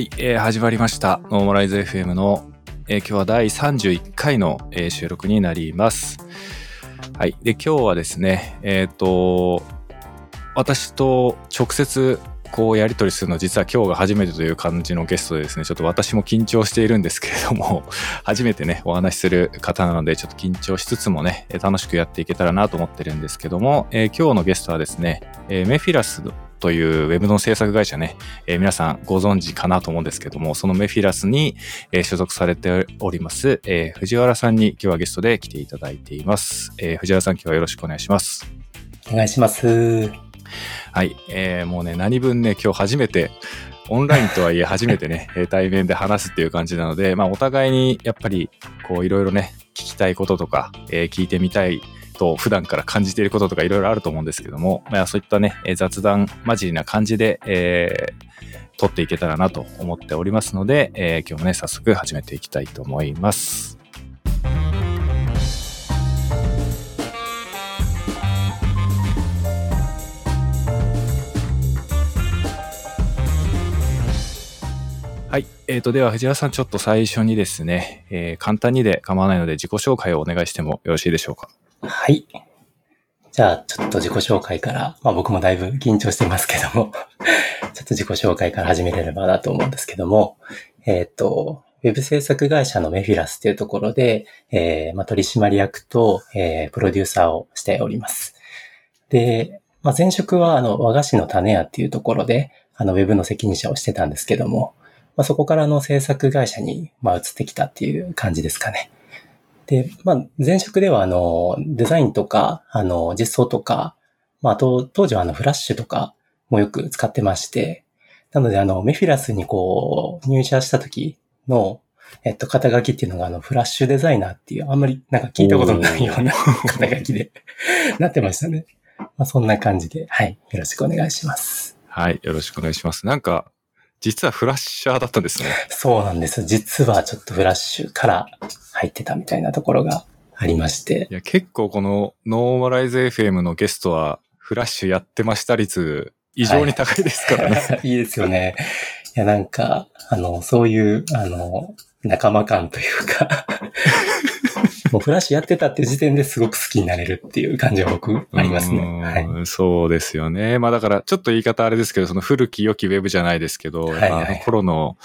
はい、えー始まりました。ノーマライズ FM の、えー今日は第31回の、えー収録になります。はい。で、今日はですね、えっ、と、私と直接こうやり取りするの実は今日が初めてという感じのゲストでですね、ちょっと私も緊張しているんですけれども、初めてね、お話しする方なので、ちょっと緊張しつつもね、楽しくやっていけたらなと思ってるんですけども、えー今日のゲストはですね、えーメフィラスというウェブの制作会社ね、えー皆さんご存知かなと思うんですけども、そのメフィラスに、えー所属されております、えー藤原さんに今日はゲストで来ていただいています。えー藤原さん今日はよろしくお願いします。お願いします。はい、えーもうね、何分ね、今日初めて、オンラインとはいえ初めてね、えー対面で話すっていう感じなので、まあお互いにやっぱり、こういろいろね、聞きたいこととか、えー聞いてみたいと普段から感じていることとかいろいろあると思うんですけども、まあそういったね、雑談交じりな感じで、えー撮っていけたらなと思っておりますので、えー今日もね、早速始めていきたいと思います。はい。えーと、では藤原さん、ちょっと最初にですね、えー簡単にで構わないので自己紹介をお願いしてもよろしいでしょうか？はい。じゃあ、ちょっと自己紹介から、まあ僕もだいぶ緊張してますけども、ちょっと自己紹介から始めれればなと思うんですけども、えっ、と、ウェブ制作会社のメフィラスというところで、えーまあ、取締役と、えープロデューサーをしております。で、まあ、前職はあの和菓子の種屋っていうところで、あのウェブの責任者をしてたんですけども、まあ、そこからの制作会社に、まあ、移ってきたっていう感じですかね。で、まあ、前職では、あの、デザインとか、あの、実装とか、まあ、あと、当時はあの、フラッシュとかもよく使ってまして、なので、あの、メフィラスにこう、入社した時の、えっと、肩書きっていうのが、あの、フラッシュデザイナーっていう、あんまりなんか聞いたことのないような 肩書きで なってましたね。まあ、そんな感じで、はい、よろしくお願いします。はい。よろしくお願いします。なんか、実はフラッシャーだったんですね。そうなんです。実はちょっとフラッシュから入ってたみたいなところがありましてい。や、結構このノーマライズ FM のゲストは、フラッシュやってました率、異常に高いですからね。いいですよね。いや、なんか、あの、そういう、あの、仲間感というか、もうフラッシュやってたっていう時点ですごく好きになれるっていう感じは僕ありますね。うんはい。そうですよね。まあだから、ちょっと言い方あれですけど、その古き良きウェブじゃないですけど、はいはいあの頃の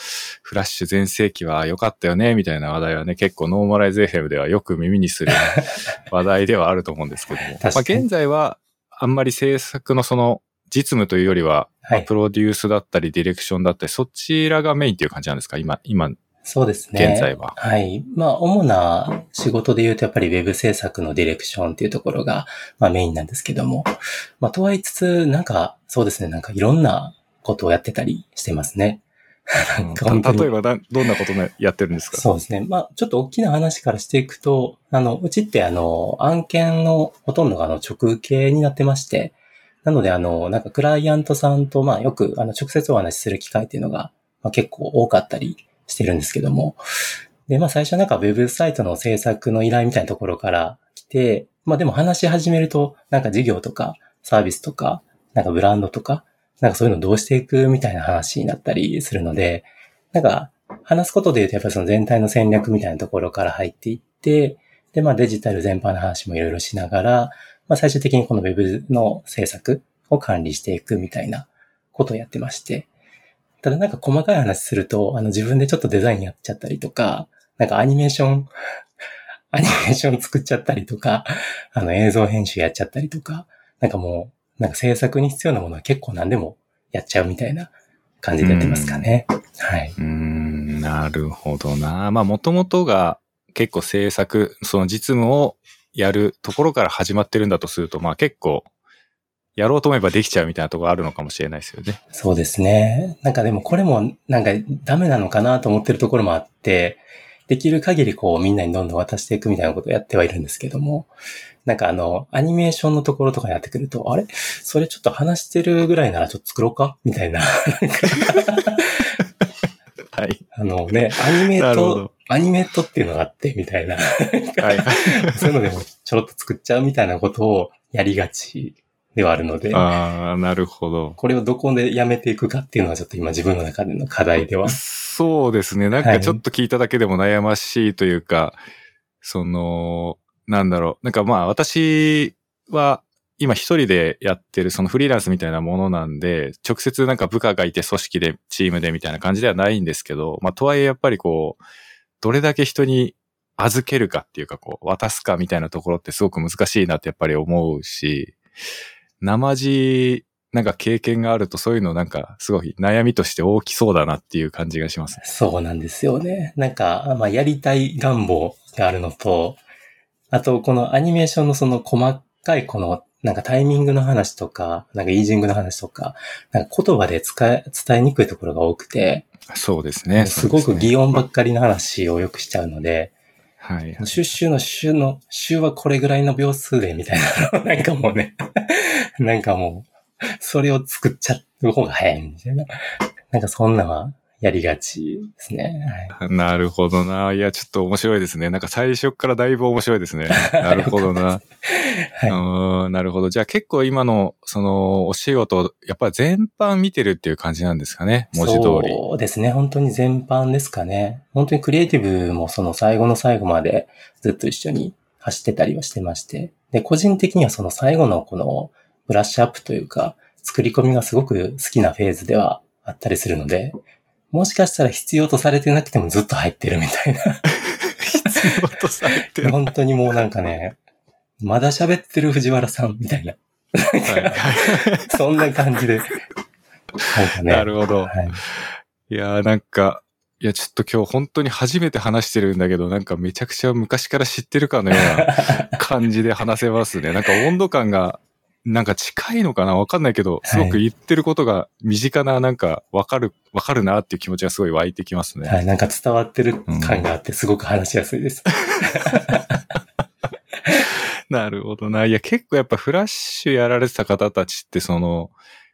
フラッシュ全盛期は良かったよね、みたいな話題はね、結構ノーマライズ FM ではよく耳にする 話題ではあると思うんですけども。まあ現在は、あんまり制作のその、実務というよりは、はいプロデュースだったり、ディレクションだったり、そちらがメインっていう感じなんですか？今、今、そうですね。現在ははい。まあ、主な仕事で言うとやっぱりウェブ制作のディレクションっていうところが、まあメインなんですけども。まあ、とは言いつつ、なんか、そうですね、なんかいろんなことをやってたりしてますね。なん例えばだどんなことねやってるんですか？そうですね。まあ、ちょっと大きな話からしていくと、あの、うちってあの、案件のほとんどがあの、直受けになってまして、なのであの、なんかクライアントさんと、まあ、よくあの、直接お話しする機会っていうのが、まあ、結構多かったりしてるんですけども。で、まあ、最初なんかウェブサイトの制作の依頼みたいなところから来て、まあ、でも話し始めると、なんか事業とかサービスとか、なんかブランドとか、なんかそういうのどうしていくみたいな話になったりするので、なんか、話すことで言うと、やっぱりその全体の戦略みたいなところから入っていって、で、まあデジタル全般の話もいろいろしながら、まあ最終的にこのウェブの制作を管理していくみたいなことをやってまして。ただなんか細かい話すると、あの自分でちょっとデザインやっちゃったりとか、なんかアニメーション、アニメーション作っちゃったりとか、あの映像編集やっちゃったりとか、なんかもう、なんか制作に必要なものは結構何でもやっちゃうみたいな感じでやってますかね。はい。うーん、なるほどな。まあ、もともとが結構制作、その実務をやるところから始まってるんだとすると、まあ結構、やろうと思えばできちゃうみたいなところあるのかもしれないですよね。そうですね。なんかでもこれもなんかダメなのかなと思ってるところもあって、できる限りこうみんなにどんどん渡していくみたいなことをやってはいるんですけども、なんかあの、アニメーションのところとかになってくると、あれ？それちょっと話してるぐらいならちょっと作ろうか？みたいな。はい。あのね、アニメートなるほど、アニメートっていうのがあって、みたいな。はい。そういうのでもちょろっと作っちゃうみたいなことをやりがちではあるので、ああ、なるほど。これをどこでやめていくかっていうのはちょっと今自分の中での課題では。そうですね。なんかちょっと聞いただけでも悩ましいというか、その、なんだろう。なんかまあ私は今一人でやってるそのフリーランスみたいなものなんで、直接なんか部下がいて組織でチームでみたいな感じではないんですけど、まあとはいえやっぱりこう、どれだけ人に預けるかっていうかこう、渡すかみたいなところってすごく難しいなってやっぱり思うし、生地なんか経験があるとそういうのなんかすごい悩みとして大きそうだなっていう感じがします、そうなんですよね。なんか、まあやりたい願望があるのと、あとこのアニメーションのその細かいこのなんかタイミングの話とか、なんかイージングの話とか、なんか言葉で使え、伝えにくいところが多くて、そうですね。すごく擬音ばっかりの話をよくしちゃうので、はい、シュッシュのシュの、シュはこれぐらいの秒数で、みたいな。なんかもうね、なんかもう、それを作っちゃう方が早いみたいな。なんかそんなはやりがちですね。はい、なるほどな。いや、ちょっと面白いですね。なんか最初からだいぶ面白いですね。なるほどな。はい、なるほど。じゃあ結構今の、その、お仕事、やっぱり全般見てるっていう感じなんですかね？文字通り。そうですね。本当に全般ですかね。本当にクリエイティブもその最後の最後までずっと一緒に走ってたりはしてまして。で、個人的にはその最後のこのブラッシュアップというか、作り込みがすごく好きなフェーズではあったりするので、もしかしたら必要とされてなくてもずっと入ってるみたいな。必要とされてる。本当にもうなんかね、まだ喋ってる藤原さんみたいな。そんな感じで。ななるほど。はい、いやーなんか、いや、ちょっと今日本当に初めて話してるんだけど、なんかめちゃくちゃ昔から知ってるかのような感じで話せますね。なんか温度感がなんか近いのかな？わかんないけど、すごく言ってることが身近な、なんかわかる、わかるなっていう気持ちがすごい湧いてきますね。はい、なんか伝わってる感があってすごく話しやすいです。なるほどな。いや、結構やっぱフラッシュやられてた方たちってその、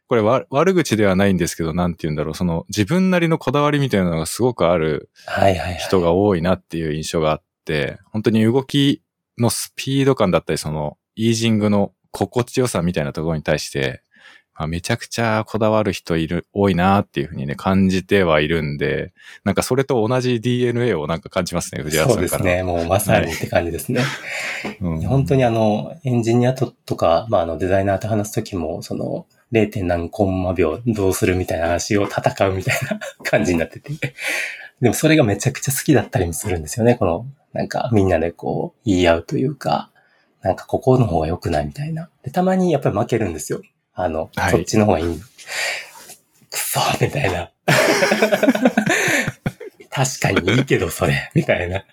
これ悪口ではないんですけど、なんて言うんだろう、その自分なりのこだわりみたいなのがすごくある人が多いなっていう印象があって、本当に動きのスピード感だったり、そのイージングの心地よさみたいなところに対して、まあ、めちゃくちゃこだわる人いる、多いなっていうふうにね、感じてはいるんで、なんかそれと同じ DNA をなんか感じますね、藤原さんから。そうですね。もうまさにって感じですね。うん、本当にあの、エンジニアととか、まああのデザイナーと話すときも、その、0. 何コンマ秒どうするみたいな話を戦うみたいな感じになってて。でもそれがめちゃくちゃ好きだったりもするんですよね。この、なんかみんなでこう言い合うというか、なんかここの方が良くないみたいな。で、たまにやっぱり負けるんですよ。あの、はい、そっちの方がいい。くそみたいな。確かにいいけど、それ。みたいな。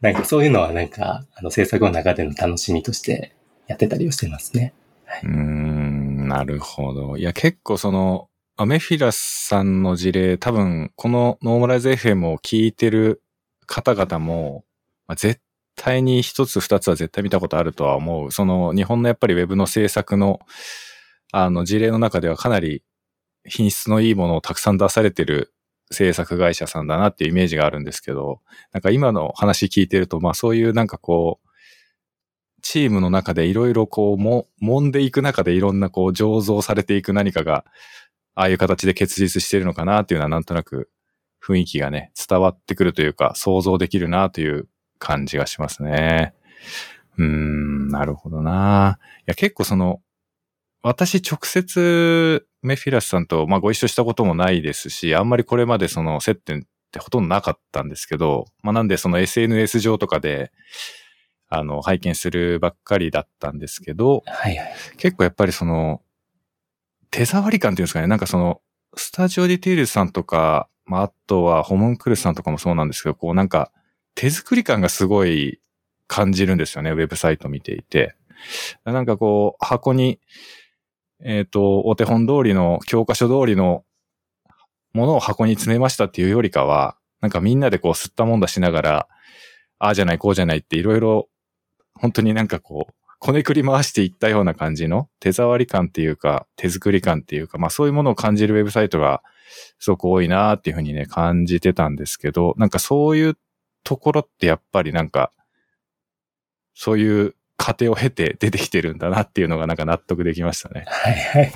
なんかそういうのはなんか、あの制作の中での楽しみとしてやってたりをしてますね。はい、うん、なるほど。いや、結構その、アメフィラスさんの事例、多分、このノーマライズ FM を聞いてる方々も、まあ、絶対に一つ二つは絶対見たことあるとは思う。その日本のやっぱりウェブの制作のあの事例の中ではかなり品質のいいものをたくさん出されてる制作会社さんだなっていうイメージがあるんですけど、なんか今の話聞いてると、まあそういうなんかこう、チームの中でいろいろこうも、揉んでいく中でいろんなこう醸造されていく何かが、ああいう形で結実してるのかなっていうのはなんとなく雰囲気がね、伝わってくるというか想像できるなという感じがしますね。うーん、なるほどな。いや、結構その、私直接メフィラスさんと、まあ、ご一緒したこともないですし、あんまりこれまでその接点ってほとんどなかったんですけど、まあ、なんでその SNS 上とかで、あの、拝見するばっかりだったんですけど、はいはい、結構やっぱりその、手触り感っていうんですかね、なんかその、スタジオディティールさんとか、まあ、あとはホモンクルスさんとかもそうなんですけど、こうなんか、手作り感がすごい感じるんですよね、ウェブサイト見ていて。なんかこう、箱に、えっ、ー、と、お手本通りの、教科書通りのものを箱に詰めましたっていうよりかは、なんかみんなでこう吸ったもんだしながら、ああじゃない、こうじゃないっていろいろ、本当になんかこう、こねくり回していったような感じの手触り感っていうか、手作り感っていうか、まあそういうものを感じるウェブサイトがすごく多いなっていうふうにね、感じてたんですけど、なんかそういうところってやっぱりなんか、そういう過程を経て出てきてるんだなっていうのがなんか納得できましたね。はいはい。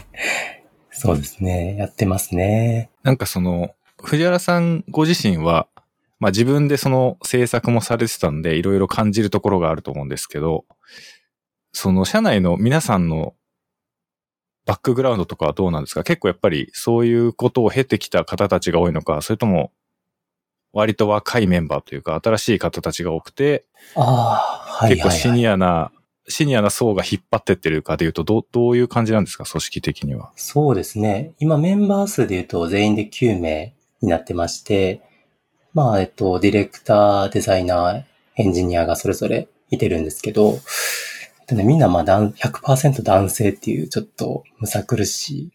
そうですね。やってますね。なんかその、藤原さんご自身は、まあ自分でその制作もされてたんで、いろいろ感じるところがあると思うんですけど、その社内の皆さんのバックグラウンドとかはどうなんですか？結構やっぱりそういうことを経てきた方たちが多いのか、それとも割と若いメンバーというか新しい方たちが多くて、ああ、はいはい、はい。結構シニアな、シニアな層が引っ張ってってるかでいうと、どう、どういう感じなんですか？組織的には。そうですね。今メンバー数で言うと全員で9名になってまして、まあ、えっと、ディレクター、デザイナー、エンジニアがそれぞれいてるんですけど、えっとね、みんなまあ男100%男性っていうちょっとむさ苦しい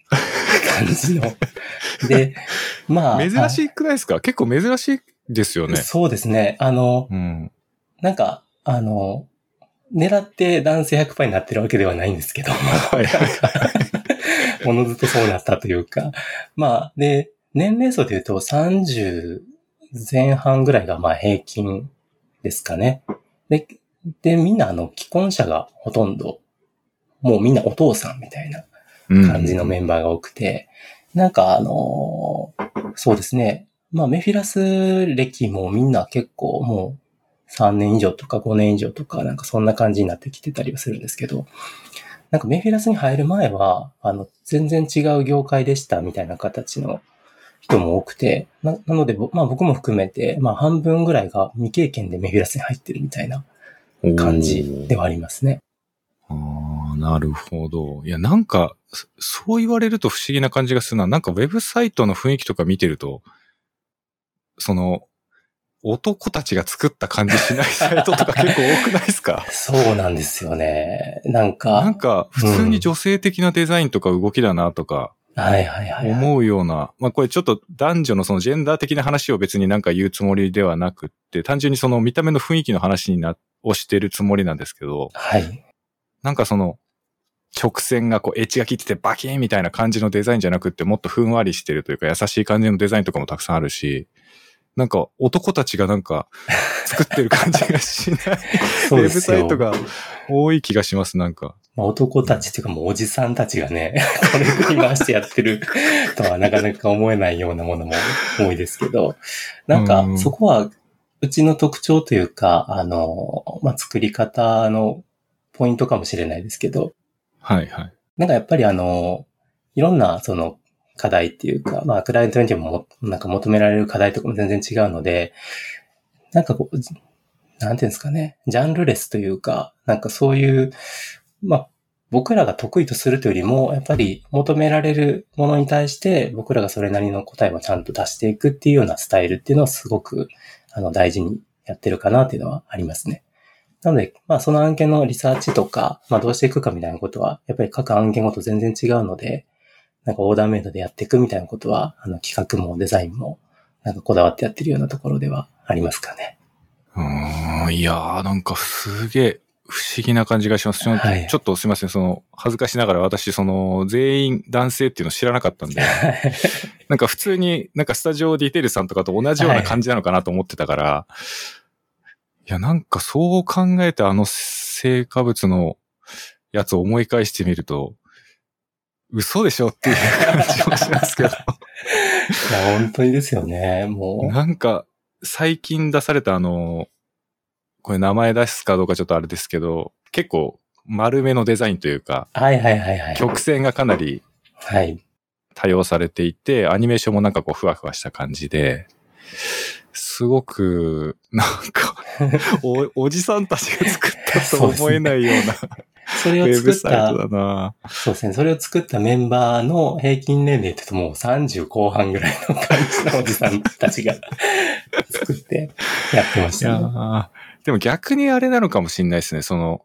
感じの。で、まあ。珍しくないですか？結構珍しいですよね。そうですね。あの、うん。なんか、あの、狙って男性100%になってるわけではないんですけど、はいはい。おのずとそうなったというか。まあ、で、年齢層で言うと30前半ぐらいがまあ平均ですかね。で、で、みんなあの、既婚者がほとんど、もうみんなお父さんみたいな感じのメンバーが多くて、なんかあのーそうですね。まあメフィラス歴もみんな結構もう3年以上とか5年以上とかなんかそんな感じになってきてたりはするんですけど、なんかメフィラスに入る前は、あの、全然違う業界でしたみたいな形の人も多くて、ななので、まあ僕も含めて、まあ半分ぐらいが未経験でメフィラスに入ってるみたいな感じではありますね。ああ、なるほど。いや、なんか、そう言われると不思議な感じがするな。なんかウェブサイトの雰囲気とか見てると、その、男たちが作った感じしないサイトとか結構多くないですか？そうなんですよね。なんか、なんか、普通に女性的なデザインとか動きだなとかはいはいはい、はい。思うような、まあこれちょっと男女のそのジェンダー的な話を別になんか言うつもりではなくって、単純にその見た目の雰囲気の話にな、をしてるつもりなんですけど、はい。なんかその、直線がこう、エッジが切っててバキーンみたいな感じのデザインじゃなくって、もっとふんわりしてるというか、優しい感じのデザインとかもたくさんあるし、なんか男たちがなんか 作ってる感じがしないそウェブ。サイトが多い気がします、なんか。まあ、男たちっていうかもうおじさんたちがね、これ振り回してやってる とはなかなか思えないようなものも多いですけど、なんかうんそこはうちの特徴というか、あの、まあ、作り方のポイントかもしれないですけど、はいはい。なんかやっぱりあの、いろんなその課題っていうか、まあ、クライアントにももなんか求められる課題とかも全然違うので、なんかこう、なんていうんですかね、ジャンルレスというか、なんかそういう、まあ、僕らが得意とするというよりも、やっぱり求められるものに対して、僕らがそれなりの答えをちゃんと出していくっていうようなスタイルっていうのはすごく、あの、大事にやってるかなっていうのはありますね。なので、まあ、その案件のリサーチとか、まあ、どうしていくかみたいなことは、やっぱり各案件ごと全然違うので、なんかオーダーメイドでやっていくみたいなことは、あの、企画もデザインも、なんかこだわってやってるようなところではありますかね。うーん、いやー、なんかすげえ不思議な感じがします。ちょはい。ちょっとすいません、その、恥ずかしながら私、その、全員男性っていうの知らなかったんで、なんか普通になんかスタジオディテールさんとかと同じような感じなのかなと思ってたから、いや、なんかそう考えてあの成果物のやつを思い返してみると、嘘でしょっていう感じもしますけど。いや、本当にですよね。もう。なんか、最近出されたあの、これ名前出すかどうかちょっとあれですけど、結構丸めのデザインというか、はいはいはいはい。曲線がかなりはい。多用されていて、アニメーションもなんかこうふわふわした感じで、すごく、なんか、お、おじさんたちが作ったと思えないようなそれを作った、そうですね。それを作ったメンバーの平均年齢って言うともう30後半ぐらいの感じのおじさんたちが 作ってやってましたね。ーでも逆にあれなのかもしれないですね。その、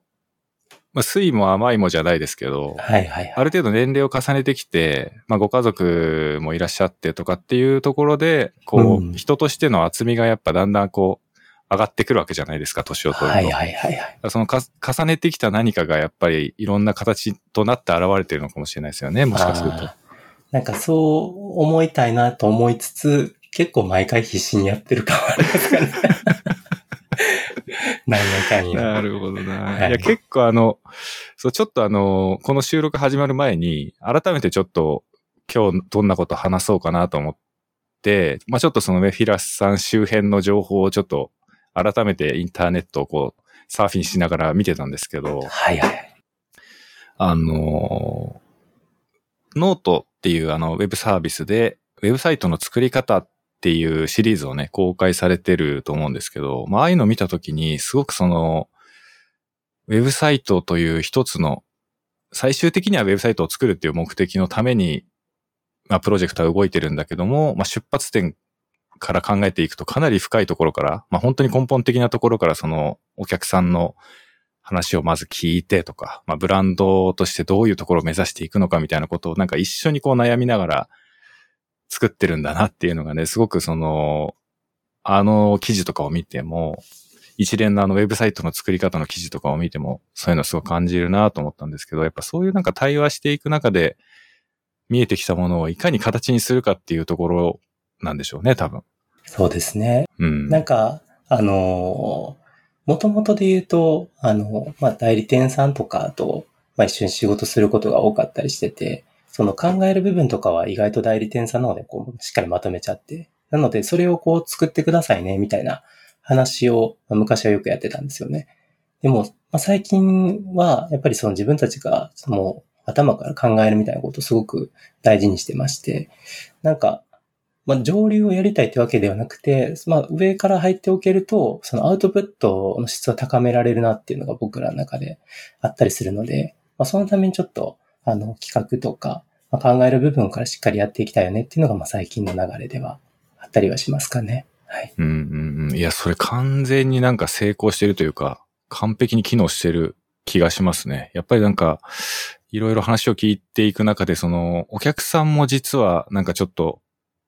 まあ、酸いも甘いもじゃないですけど、はいはいはい。ある程度年齢を重ねてきて、まあ、ご家族もいらっしゃってとかっていうところで、こう、うん人としての厚みがやっぱだんだんこう、上がってくるわけじゃないですか、年を取ると。はいはいはいはい。そのか重ねてきた何かがやっぱりいろんな形となって現れてるのかもしれないですよね、もしかすると。なんかそう思いたいなと思いつつ、結構毎回必死にやってる感はありますかね。何やかんや。なるほどな。はいい、や、結構あの、そう、ちょっとあの、この収録始まる前に、改めてちょっと、今日どんなこと話そうかなと思って、まあちょっとそのね、フィラスさん周辺の情報をちょっと、改めてインターネットをこう、サーフィンしながら見てたんですけど、はいはい。あの、ノートっていうあの、ウェブサービスで、ウェブサイトの作り方っていうシリーズをね、公開されてると思うんですけど、まあ、ああいうのを見たときに、すごくその、ウェブサイトという一つの、最終的にはウェブサイトを作るっていう目的のために、まあ、プロジェクトは動いてるんだけども、まあ、出発点から考えていくとかなり深いところから、まあ、本当に根本的なところからその、お客さんの話をまず聞いてとか、まあ、ブランドとしてどういうところを目指していくのかみたいなことをなんか一緒にこう悩みながら作ってるんだなっていうのがね、すごくその、あの記事とかを見ても、一連のあのウェブサイトの作り方の記事とかを見ても、そういうのすごく感じるなと思ったんですけど、やっぱそういうなんか対話していく中で見えてきたものをいかに形にするかっていうところなんでしょうね、多分。そうですね。うん。なんか、あのー、もともとで言うと、あの、まあ、代理店さんとかと、まあ、一緒に仕事することが多かったりしてて、その考える部分とかは意外と代理店さんの方でこう、しっかりまとめちゃって、なので、それをこう作ってくださいね、みたいな話を、まあ昔はよくやってたんですよね。でも、まあ、最近は、やっぱりその自分たちが、もう頭から考えるみたいなことをすごく大事にしてまして、なんか、まあ、上流をやりたいってわけではなくて、まあ、上から入っておけると、そのアウトプットの質を高められるなっていうのが僕らの中であったりするので、まあ、そのためにちょっと、あの、企画とか、まあ、考える部分からしっかりやっていきたいよねっていうのが、まあ、最近の流れではあったりはしますかね。はい。うんうんうん。いや、それ完全になんか成功してるというか、完璧に機能してる気がしますね。やっぱりなんか、いろいろ話を聞いていく中で、その、お客さんも実はなんかちょっと、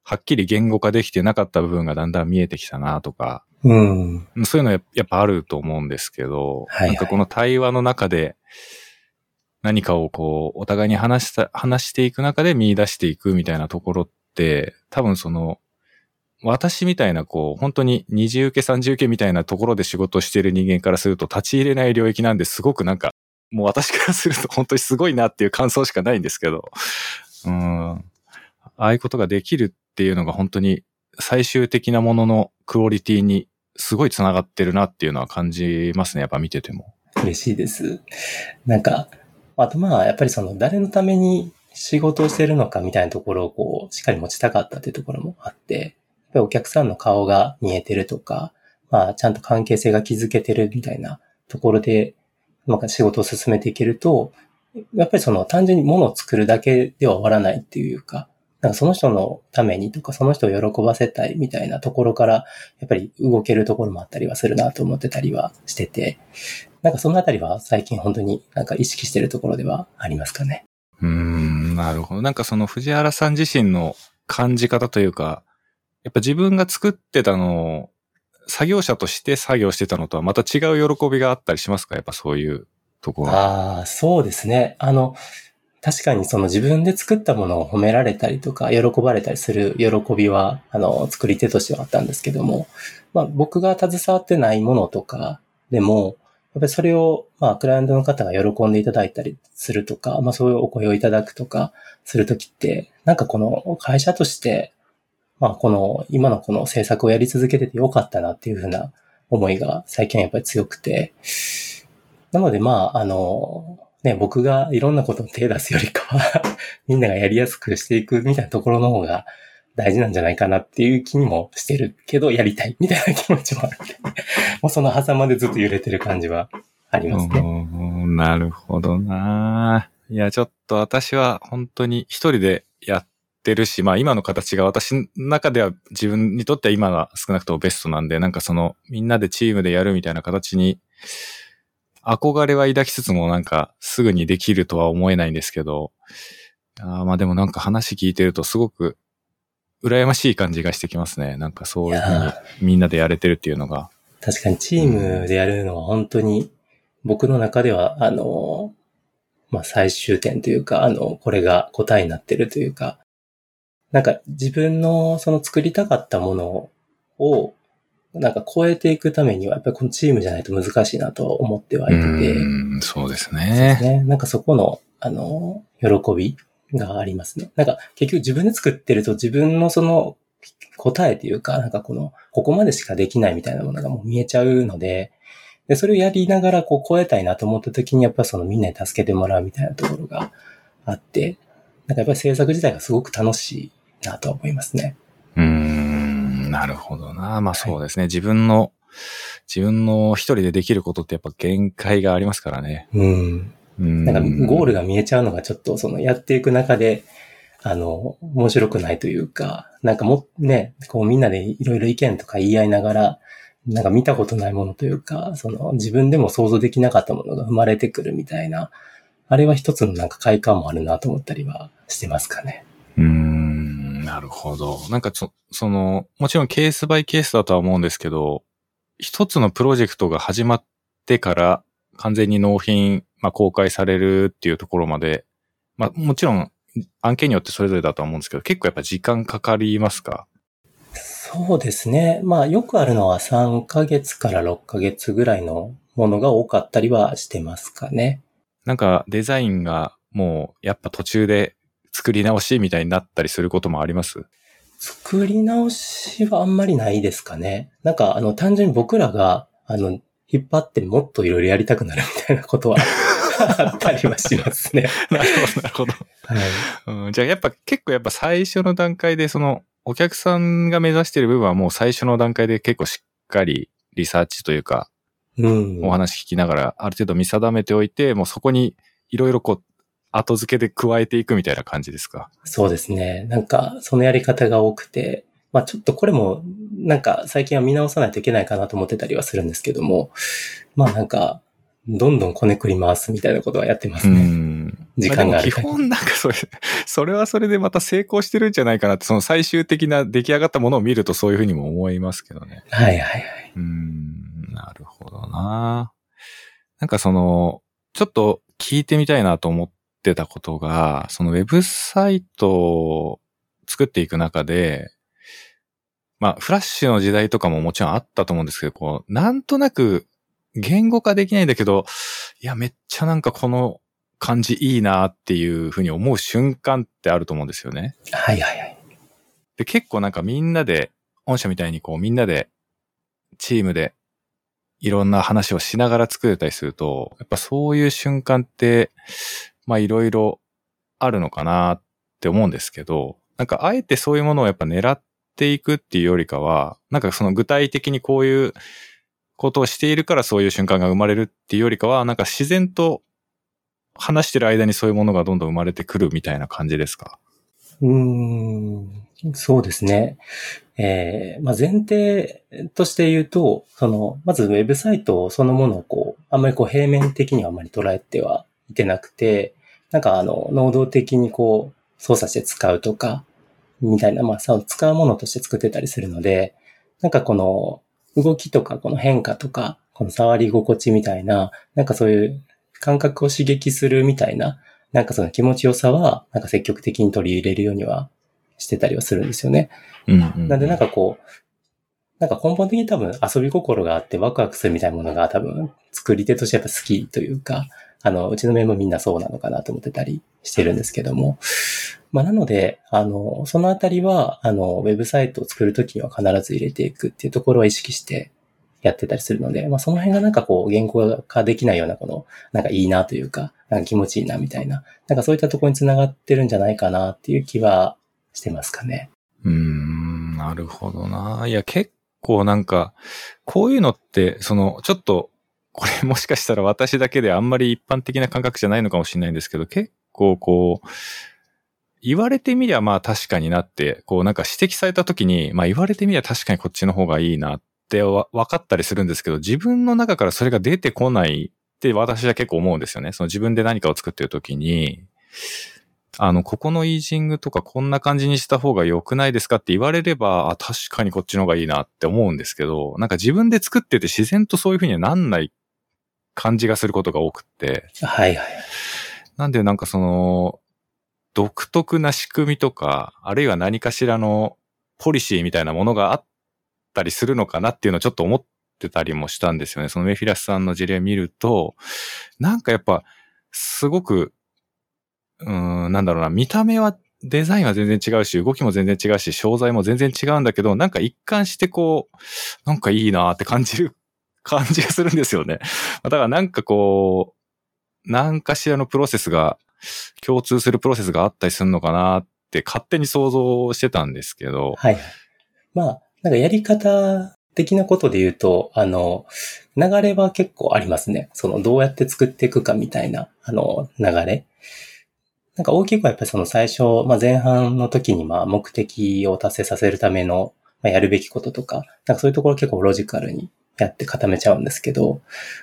はっきり言語化できてなかった部分がだんだん見えてきたなとか、うん。そういうのややっぱあると思うんですけど、はいはいなんかこの対話の中で、何かをこう、お互いに話した、話していく中で見出していくみたいなところって、多分その、私みたいなこう、本当に二次受け三次受けみたいなところで仕事をしている人間からすると立ち入れない領域なんですごくなんか、もう私からすると本当にすごいなっていう感想しかないんですけど、うん。ああいうことができるっていうのが本当に最終的なもののクオリティにすごい繋がってるなっていうのは感じますね。やっぱ見てても。嬉しいです。なんか、あとまあ、やっぱりその誰のために仕事をしてるのかみたいなところをこう、しっかり持ちたかったっていうところもあって、やっぱりお客さんの顔が見えてるとか、まあ、ちゃんと関係性が築けてるみたいなところで、なんか仕事を進めていけると、やっぱりその単純に物を作るだけでは終わらないっていうか、なんかその人のためにとか、その人を喜ばせたいみたいなところから、やっぱり動けるところもあったりはするなと思ってたりはしてて、なんかそのあたりは最近本当になんか意識してるところではありますかね？うーん、なるほど。なんかその藤原さん自身の感じ方というか、やっぱ自分が作ってたのを、作業者として作業してたのとはまた違う喜びがあったりしますか？やっぱそういうところ。ああ、そうですね。あの、確かにその自分で作ったものを褒められたりとか、喜ばれたりする喜びは、あの、作り手としてはあったんですけども、まあ僕が携わってないものとかでも、やっぱりそれを、まあ、クライアントの方が喜んでいただいたりするとか、まあそういうお声をいただくとかするときって、なんかこの会社として、まあこの、今のこの制作をやり続けててよかったなっていうふうな思いが最近やっぱり強くて、なのでまあ、あの、ね、僕がいろんなことを手出すよりかは、みんながやりやすくしていくみたいなところの方が大事なんじゃないかなっていう気にもしてるけど、やりたいみたいな気持ちもあるんで、もうその狭間でずっと揺れてる感じはありますね。なるほどないや、ちょっと私は本当に一人でやってるし、まあ今の形が私の中では自分にとっては今が少なくともベストなんで、なんかそのみんなでチームでやるみたいな形に憧れは抱きつつもなんかすぐにできるとは思えないんですけど、あまあでもなんか話聞いてるとすごく羨ましい感じがしてきますね。なんかそういうふうにみんなでやれてるっていうのが。確かにチームでやるのは本当に僕の中では、あの、まあ、最終点というか、あの、これが答えになってるというか、なんか自分のその作りたかったものを、なんか超えていくためには、やっぱりこのチームじゃないと難しいなと思ってはいて、うん、そうですね。ね。なんかそこの、あの、喜びがありますね。なんか結局自分で作ってると自分のその答えというか、なんかこの、ここまでしかできないみたいなものがもう見えちゃうので、で、それをやりながらこう超えたいなと思った時にやっぱそのみんなに助けてもらうみたいなところがあって、なんかやっぱり制作自体がすごく楽しいなと思いますね。うーん、なるほどな。まあそうですね。自分の、自分の一人でできることってやっぱ限界がありますからね。うん。うん。なんかゴールが見えちゃうのがちょっとそのやっていく中で、あの、面白くないというか、なんかも、ね、こうみんなでいろいろ意見とか言い合いながら、なんか見たことないものというか、その自分でも想像できなかったものが生まれてくるみたいな、あれは一つのなんか快感もあるなと思ったりはしてますかね。なるほど。なんかそ、その、もちろんケースバイケースだとは思うんですけど、一つのプロジェクトが始まってから完全に納品、まあ、公開されるっていうところまで、まあ、もちろん案件によってそれぞれだとは思うんですけど、結構やっぱ時間かかりますか？そうですね。まあよくあるのは3ヶ月から6ヶ月ぐらいのものが多かったりはしてますかね。なんかデザインがもうやっぱ途中で作り直しみたいになったりすることもあります？作り直しはあんまりないですかね。なんか、あの、単純に僕らが、あの、引っ張ってもっといろいろやりたくなるみたいなことは あったりはしますね。なるほど、なるほど。はい。うん、じゃあやっぱ結構やっぱ最初の段階でそのお客さんが目指している部分はもう最初の段階で結構しっかりリサーチというかうん。お話聞きながらある程度見定めておいて、もうそこにいろいろこう後付けで加えていくみたいな感じですか？そうですね。なんか、そのやり方が多くて、まあちょっとこれも、なんか最近は見直さないといけないかなと思ってたりはするんですけども、まあなんか、どんどんこねくり回すみたいなことはやってますうね。ん。時間がある基本なんかそれ、それはそれでまた成功してるんじゃないかなって、その最終的な出来上がったものを見るとそういうふうにも思いますけどね。はいはいはい。うーん、なるほどな。なんかその、ちょっと聞いてみたいなと思ってたことが、そのウェブサイトを作っていく中で、まあ、フラッシュの時代とかももちろんあったと思うんですけど、こう、なんとなく言語化できないんだけど、いや、めっちゃなんかこの感じいいなっていうふうに思う瞬間ってあると思うんですよね。はいはいはい。で、結構なんかみんなで、御社みたいにこうみんなで、チームで、いろんな話をしながら作れたりすると、やっぱそういう瞬間って、まあいろいろあるのかなって思うんですけど、なんかあえてそういうものをやっぱ狙っていくっていうよりかは、なんかその具体的にこういうことをしているからそういう瞬間が生まれるっていうよりかは、なんか自然と話してる間にそういうものがどんどん生まれてくるみたいな感じですか？うーん、そうですね。えーまあ、前提として言うと、その、まずウェブサイトそのものをこう、あんまりこう平面的にはあんまり捉えてはいけなくて、なんかあの、能動的にこう、操作して使うとか、みたいな、まあ、その使うものとして作ってたりするので、なんかこの、動きとかこの変化とか、この触り心地みたいな、なんかそういう感覚を刺激するみたいな、なんかその気持ちよさは、なんか積極的に取り入れるようにはしてたりはするんですよね。うん、うん。なんでなんかこう、なんか根本的に多分遊び心があってワクワクするみたいなものが多分作り手としてやっぱ好きというか、あの、うちのメンバーみんなそうなのかなと思ってたりしてるんですけども。まあなので、あの、そのあたりは、あの、ウェブサイトを作るときには必ず入れていくっていうところは意識してやってたりするので、まあその辺がなんかこう、言語化できないようなこの、なんかいいなというか、なんか気持ちいいなみたいな、なんかそういったところにつながってるんじゃないかなっていう気はしてますかね。うーん、なるほどな。いや、結構なんか、こういうのって、その、ちょっと、これもしかしたら私だけであんまり一般的な感覚じゃないのかもしれないんですけど、結構こう、言われてみりゃまあ確かになって、こうなんか指摘された時に、まあ言われてみりゃ確かにこっちの方がいいなってわ分かったりするんですけど、自分の中からそれが出てこないって私は結構思うんですよね。その自分で何かを作ってる時に、あの、ここのイージングとかこんな感じにした方が良くないですかって言われれば、あ、確かにこっちの方がいいなって思うんですけど、なんか自分で作ってて自然とそういう風にはなんない感じがすることが多くって。はいはい。なんでなんかその、独特な仕組みとか、あるいは何かしらのポリシーみたいなものがあっったりするのかなっていうのをちょっと思ってたりもしたんですよね。そのメフィラスさんの事例見ると、なんかやっぱ、すごく、うーん、なんだろうな、見た目はデザインは全然違うし、動きも全然違うし、商材も全然違うんだけど、なんか一貫してこう、なんかいいなって感じる感じがするんですよね。だからなんかこう、何かしらのプロセスが、共通するプロセスがあったりするのかなって勝手に想像してたんですけど。はい。まあ、なんかやり方的なことで言うと、あの、流れは結構ありますね。その、どうやって作っていくかみたいな、あの、流れ。なんか大きくはやっぱりその最初、まあ前半の時にまあ目的を達成させるための、まあ、やるべきこととか、なんかそういうところ結構ロジカルにやって固めちゃうんですけど、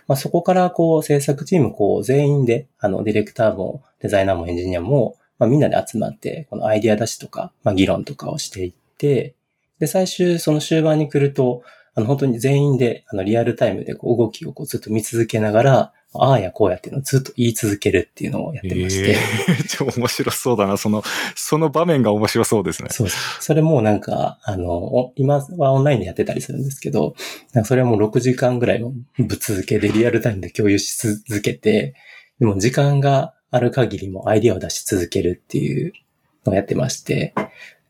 まあそこからこう制作チームこう全員で、あのディレクターもデザイナーもエンジニアも、まあみんなで集まって、このアイディア出しとか、まあ議論とかをしていって、で最終その終盤に来ると、あの本当に全員であのリアルタイムでこう動きをこうずっと見続けながら、ああやこうやっていうのをずっと言い続けるっていうのをやってまして。えー、超面白そうだな。その、その場面が面白そうですね。そうです。それもなんか、あの、今はオンラインでやってたりするんですけど、なんかそれはもう6時間ぐらいをぶっ続けでリアルタイムで共有し続けて、でも時間がある限りもアイディアを出し続けるっていうのをやってまして、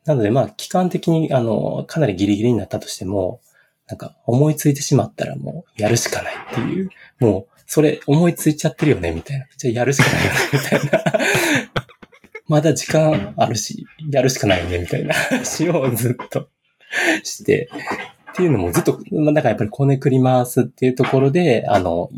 なのでまあ期間的にあの、かなりギリギリになったとしても、なんか思いついてしまったらもうやるしかないっていう、もうそれ思いついちゃってるよね、みたいな。じゃあやるしかないよね、みたいな。まだ時間あるし、やるしかないよね、みたいな 話をずっとして、っていうのもずっと、まあ、だからやっぱりこねくり回すっていうところで、あの、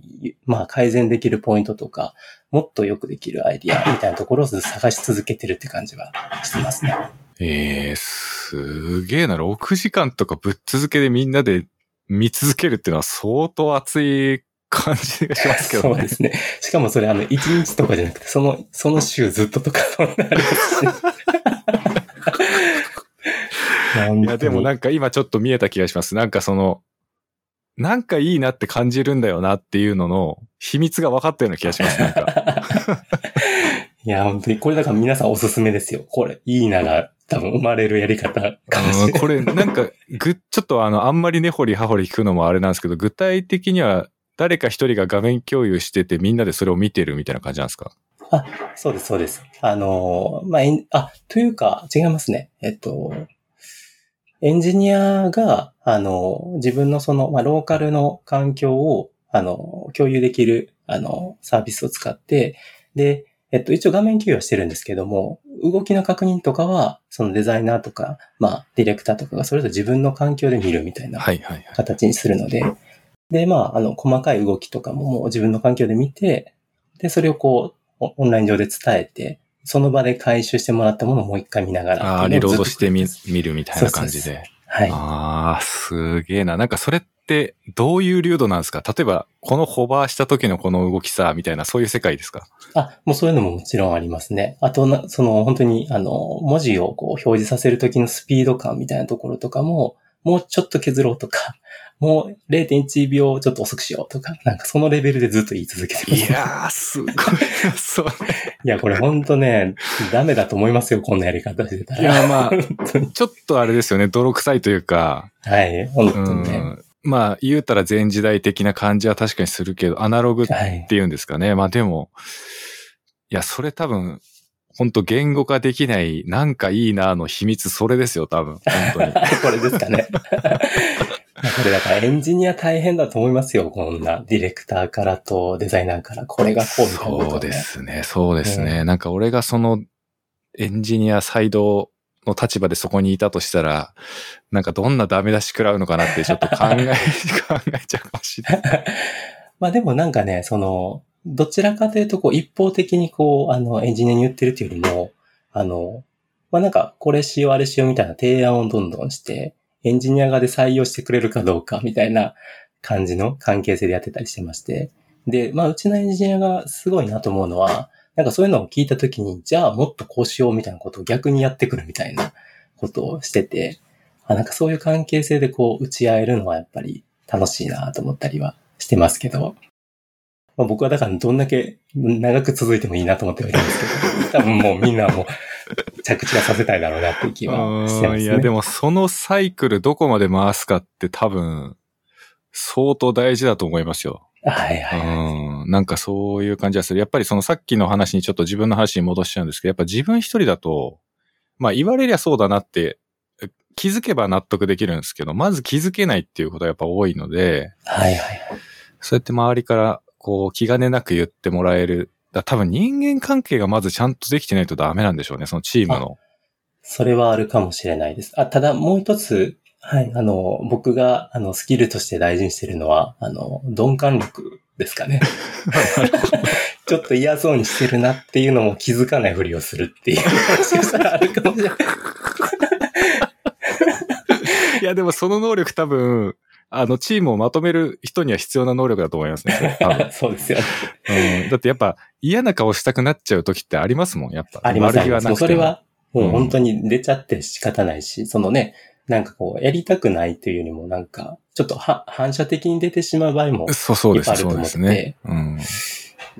まあ改善できるポイントとか、もっとよくできるアイディアみたいなところを探し続けてるって感じはしてますね。ええー、すげえな。6時間とかぶっ続けでみんなで見続けるっていうのは相当熱い感じがしますけどね。そうですね。しかもそれあの、1日とかじゃなくて、その、その週ずっととか、そんなありますし。いや、でもなんか今ちょっと見えた気がします。なんかその、なんかいいなって感じるんだよなっていうのの秘密が分かったような気がします。なんか いや、本当にこれだから皆さんおすすめですよ。これ、いいなが多分生まれるやり方かもしれない。これ、なんか、ぐ、ちょっとあの、あんまり根掘り葉掘り聞くのもあれなんですけど、具体的には誰か一人が画面共有しててみんなでそれを見てるみたいな感じなんですか？あ、そうです、そうです。あの、まあ、あ、というか、違いますね。えっと、エンジニアが、あの、自分のその、まあ、ローカルの環境を、あの、共有できる、あの、サービスを使って、で、えっと、一応画面共有はしてるんですけども、動きの確認とかは、そのデザイナーとか、まあ、ディレクターとかがそれぞれ自分の環境で見るみたいな形にするので、で、まあ、あの、細かい動きとかももう自分の環境で見て、で、それをこう、オンライン上で伝えて、その場で回収してもらったものをもう一回見ながら。ああ、リロードしてみ、見るみたいな感じで。はい。ああ、すげえな。なんかそれってどういう流度なんですか？例えば、このホバーした時のこの動きさ、みたいな、そういう世界ですか？あ、もうそういうのももちろんありますね。あとな、その本当に、あの、文字をこう表示させる時のスピード感みたいなところとかも、もうちょっと削ろうとか、もう0.1秒ちょっと遅くしようとか、なんかそのレベルでずっと言い続けてます。いやー、すごい。そうね。いや、これほんとね、ダメだと思いますよ、こんなやり方してたら。いや、まあ、ちょっとあれですよね、泥臭いというか。はい、本当にね。まあ、言うたら前時代的な感じは確かにするけど、アナログっていうんですかね。はい、まあでも、いや、それ多分、本当言語化できない、なんかいいなの秘密、それですよ、多分。本当に。これですかね。これだからエンジニア大変だと思いますよ。こんなディレクターからとデザイナーからこれがこうみたいな、ね、そうですね。そうですね。うん、なんか俺がそのエンジニアサイドの立場でそこにいたとしたら、なんかどんなダメ出し食らうのかなってちょっと考え、考えちゃうかもしれない。まあでもなんかね、その、どちらかというとこう一方的にこう、あの、エンジニアに言ってるっていうよりも、あの、まあなんかこれしようあれしようみたいな提案をどんどんして、エンジニア側で採用してくれるかどうかみたいな感じの関係性でやってたりしてまして。で、まあ、うちのエンジニアがすごいなと思うのは、なんかそういうのを聞いたときに、じゃあもっとこうしようみたいなことを逆にやってくるみたいなことをしてて、あなんかそういう関係性でこう打ち合えるのはやっぱり楽しいなと思ったりはしてますけど、まあ、僕はだからどんだけ長く続いてもいいなと思ってはいるんですけど、多分もうみんなもう 着地はさせたいだろうなって気はしてますね。いや、でもそのサイクルどこまで回すかって多分、相当大事だと思いますよ。はいはい、うん。なんかそういう感じがする。やっぱりそのさっきの話にちょっと自分の話に戻しちゃうんですけど、やっぱ自分一人だと、まあ言われりゃそうだなって気づけば納得できるんですけど、まず気づけないっていうことがやっぱ多いので、はいはい。そうやって周りからこう気兼ねなく言ってもらえる。だ多分人間関係がまずちゃんとできてないとダメなんでしょうね、そのチームの。それはあるかもしれないです。あ、ただもう一つ、はい、あの、僕が、あの、スキルとして大事にしてるのは、あの、鈍感力ですかね。ちょっと嫌そうにしてるなっていうのも気づかないふりをするっていう話がしたらあるかもしれない。いや、でもその能力多分、あの、チームをまとめる人には必要な能力だと思いますね。そうですよね、うん。だってやっぱ嫌な顔したくなっちゃう時ってありますもん、やっぱ。あります悪気はなくてそれは、もう本当に出ちゃって仕方ないし、うん、そのね、なんかこう、やりたくないというよりも、なんか、ちょっと反射的に出てしまう場合もそうそうです、そうですね。うん。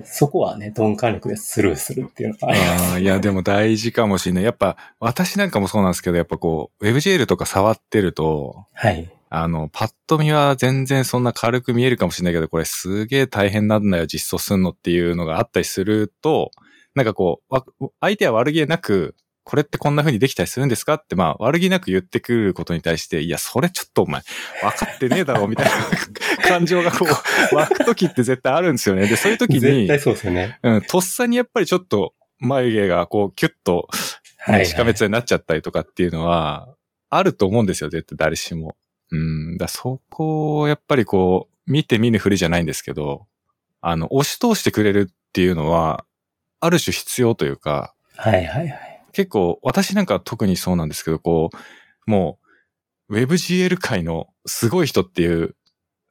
そこはね、鈍感力でスルーするっていうのがあります。あいや、でも大事かもしれない。やっぱ、私なんかもそうなんですけど、やっぱこう、WebGL とか触ってると、はい。あの、パッと見は全然そんな軽く見えるかもしれないけど、これすげえ大変なんだよ、実装すんのっていうのがあったりすると、なんかこう、相手は悪気なく、これってこんな風にできたりするんですかって、まあ、悪気なく言ってくることに対して、いや、それちょっとお前、分かってねえだろ、みたいな 感情がこう、湧く時って絶対あるんですよね。で、そういう時に、絶対そうですよね。うん、とっさにやっぱりちょっと、眉毛がこう、キュッと、ね、しかめつになっちゃったりとかっていうのは、あると思うんですよ、絶対誰しも。うん、だそこをやっぱりこう、見て見ぬふりじゃないんですけど、あの、押し通してくれるっていうのは、ある種必要というか、はいはいはい。結構、私なんか特にそうなんですけど、こう、もう、WebGL 界のすごい人っていう、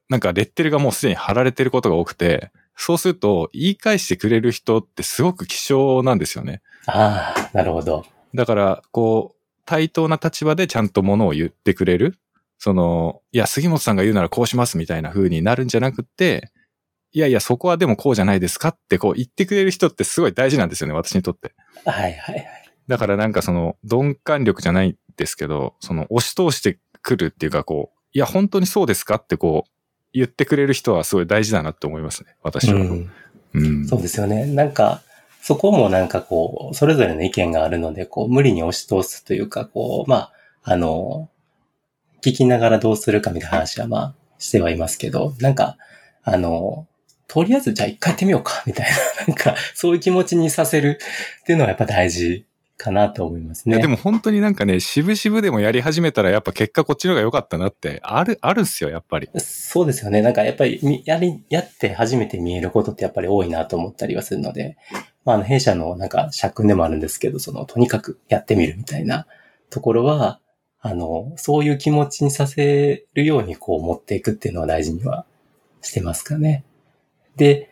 なんかレッテルがもうすでに貼られてることが多くて、そうすると、言い返してくれる人ってすごく希少なんですよね。ああ、なるほど。だから、こう、対等な立場でちゃんとものを言ってくれる。その、いや、杉本さんが言うならこうしますみたいな風になるんじゃなくて、いやいや、そこはでもこうじゃないですかってこう言ってくれる人ってすごい大事なんですよね、私にとって。はいはいはい。だからなんかその鈍感力じゃないんですけど、その押し通してくるっていうかこう、いや本当にそうですかってこう言ってくれる人はすごい大事だなって思いますね、私は。うん、うん、そうですよね。なんか、そこもなんかこう、それぞれの意見があるので、こう、無理に押し通すというか、こう、まあ、あの、聞きながらどうするかみたいな話はまあ、してはいますけど、なんか、あの、とりあえずじゃあ一回やってみようか、みたいな、なんか、そういう気持ちにさせるっていうのはやっぱ大事かなと思いますね。でも本当になんかね、渋々でもやり始めたらやっぱ結果こっちの方が良かったなって、ある、あるっすよ、やっぱり。そうですよね。なんかやっぱり、やり、やって初めて見えることってやっぱり多いなと思ったりはするので、まあ、あの、弊社のなんか、社訓でもあるんですけど、その、とにかくやってみるみたいなところは、あの、そういう気持ちにさせるようにこう持っていくっていうのは大事にはしてますかね。で、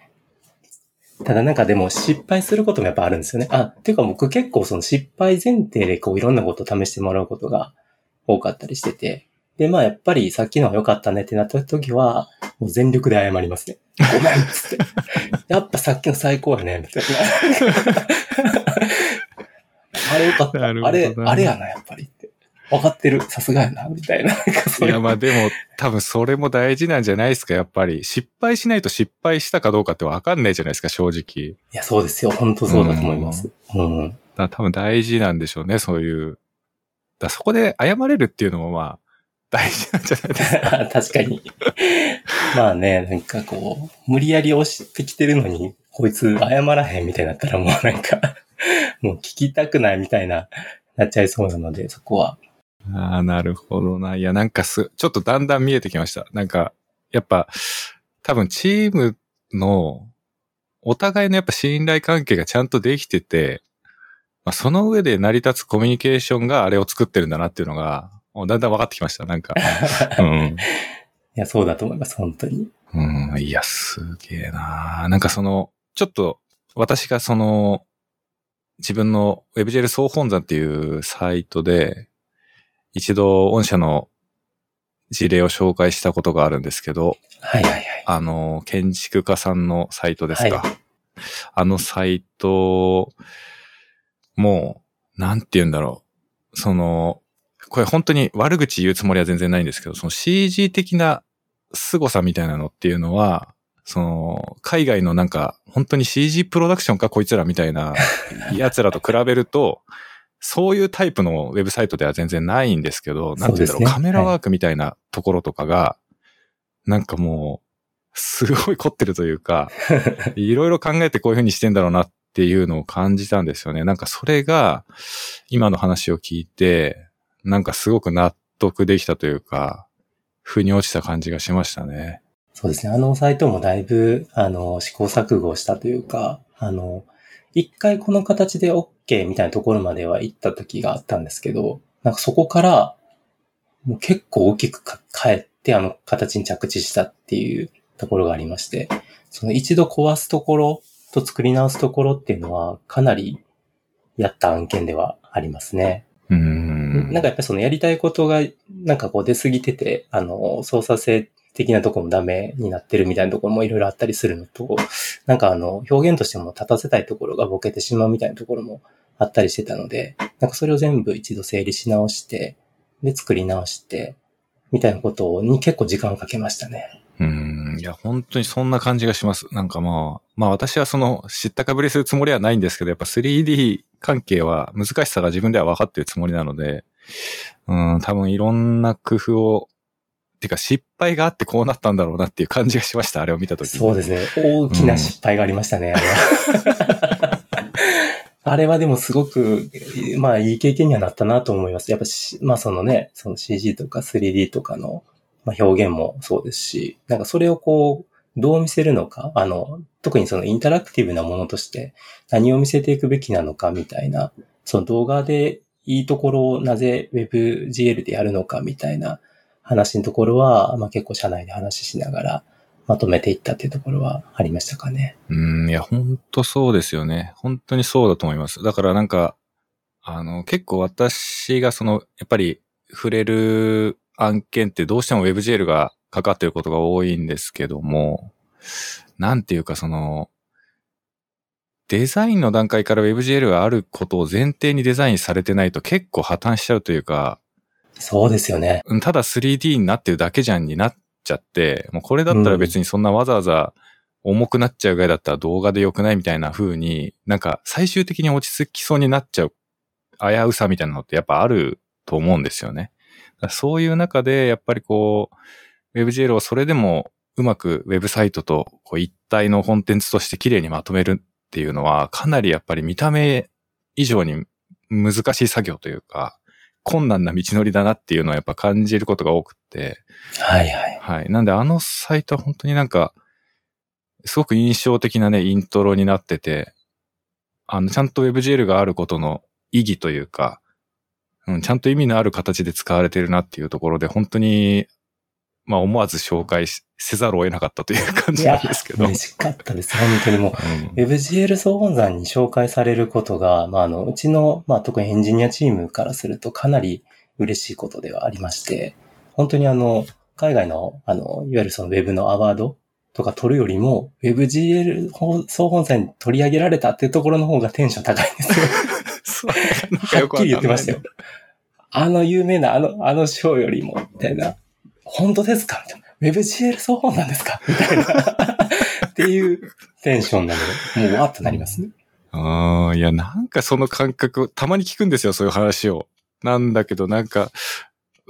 ただなんかでも失敗することもやっぱあるんですよね。あ、っていうか僕結構その失敗前提でこういろんなことを試してもらうことが多かったりしてて。で、まあやっぱりさっきのは良かったねってなった時は、もう全力で謝りますね。ごめんっつって。やっぱさっきの最高やね、みたいな。あれ良かった。あれ、あれやな、やっぱり。分かってる。さすがやな、みたいな。いや、まあでも、多分それも大事なんじゃないですか、やっぱり。失敗しないと失敗したかどうかって分かんないじゃないですか、正直。いや、そうですよ。本当そうだと思います。うん。うん、だ多分大事なんでしょうね、そういう。だそこで謝れるっていうのもまあ、大事なんじゃないですか。確かに。まあね、なんかこう、無理やり押してきてるのに、こいつ謝らへんみたいになったらもうなんかもう聞きたくないみたいな、なっちゃいそうなので、そこはああ、なるほどな。いや、なんかす、ちょっとだんだん見えてきました。なんか、やっぱ、多分チームの、お互いのやっぱ信頼関係がちゃんとできてて、まあ、その上で成り立つコミュニケーションがあれを作ってるんだなっていうのが、だんだん分かってきました、なんか。うん。いや、そうだと思います、本当に。うん、いや、すげえななんかその、ちょっと、私がその、自分の WebGL 総本山っていうサイトで、一度御社の事例を紹介したことがあるんですけど、はいはいはい。あの、建築家さんのサイトですか。はい、あのサイト、もうなんて言うんだろう。その、これ本当に悪口言うつもりは全然ないんですけど、その CG 的な凄さみたいなのっていうのは、その、海外のなんか、本当に CG プロダクションかこいつらみたいな奴らと比べると、そういうタイプのウェブサイトでは全然ないんですけど、なんて言うんだろう、ねカメラワークみたいなところとかが、なんかもう、すごい凝ってるというか、いろいろ考えてこういう風にしてんだろうなっていうのを感じたんですよね。なんかそれが、今の話を聞いて、なんかすごく納得できたというか、腑に落ちた感じがしましたね。そうですね。あのサイトもだいぶ、あの、試行錯誤したというか、あの、一回この形で OK みたいなところまでは行った時があったんですけど、なんかそこから、もう結構大きくか変えてあの形に着地したっていうところがありまして、その一度壊すところと作り直すところっていうのはかなりやった案件ではありますね。うーん。なんかやっぱりそのやりたいことが、なんかこう出過ぎてて、あの、操作性的なとこもダメになってるみたいなところもいろいろあったりするのと、なんかあの、表現としても立たせたいところがボケてしまうみたいなところもあったりしてたので、なんかそれを全部一度整理し直して、で、作り直して、みたいなことに結構時間をかけましたね。うん。いや、本当にそんな感じがします。なんかまあ、まあ私はその知ったかぶりするつもりはないんですけど、やっぱ 3D 関係は難しさが自分では分かってるつもりなので、うん、多分いろんな工夫を、てか失敗があってこうなったんだろうなっていう感じがしました。あれを見たときそうですね。大きな失敗がありましたね、あれは。あれはでもすごく、まあいい経験にはなったなと思います。やっぱし、まあそのね、その CG とか 3D とかの、まあ、表現もそうですし、なんかそれをこう、どう見せるのか、あの、特にそのインタラクティブなものとして何を見せていくべきなのかみたいな、その動画でいいところをなぜ WebGL でやるのかみたいな話のところは、まあ結構社内で話ししながらまとめていったっていうところはありましたかね。うん、いや、本当そうですよね。本当にそうだと思います。だからなんか、あの、結構私がその、やっぱり触れる案件ってどうしても WebGL がかかってることが多いんですけども、なんていうかその、デザインの段階から WebGL があることを前提にデザインされてないと結構破綻しちゃうというか、そうですよね。ただ 3D になってるだけじゃんになっちゃって、もうこれだったら別にそんなわざわざ重くなっちゃうぐらいだったら動画で良くないみたいな風に、なんか最終的に落ち着きそうになっちゃう危うさみたいなのってやっぱあると思うんですよね。そういう中でやっぱりこう、WebGL をそれでもうまくウェブサイトとこう一体のコンテンツとして綺麗にまとめるっていうのはかなりやっぱり見た目以上に難しい作業というか、困難な道のりだなっていうのはやっぱ感じることが多くって、はいはい。はい。なんであのサイトは本当になんか、すごく印象的なね、イントロになってて、あの、ちゃんと WebGL があることの意義というか、うん、ちゃんと意味のある形で使われてるなっていうところで、本当に、まあ思わず紹介しせざるを得なかったという感じなんですけど。嬉しかったです。本当にもう。うん WebGL 総本山に紹介されることが、まあ、あの、うちの、まあ、特にエンジニアチームからするとかなり嬉しいことではありまして、本当にあの、海外の、あの、いわゆるその Web のアワードとか取るよりも、WebGL 総本山に取り上げられたっていうところの方がテンション高いんですよ。はっきり言ってましたよ。あの有名なあの、あの賞よりも、みたいな。本当ですか？みたいな。WebGL 総本なんですか？みたいな。っていうテンションなので、もうわーっとなりますね。ああ、いや、なんかその感覚、たまに聞くんですよ、そういう話を。なんだけど、なんか、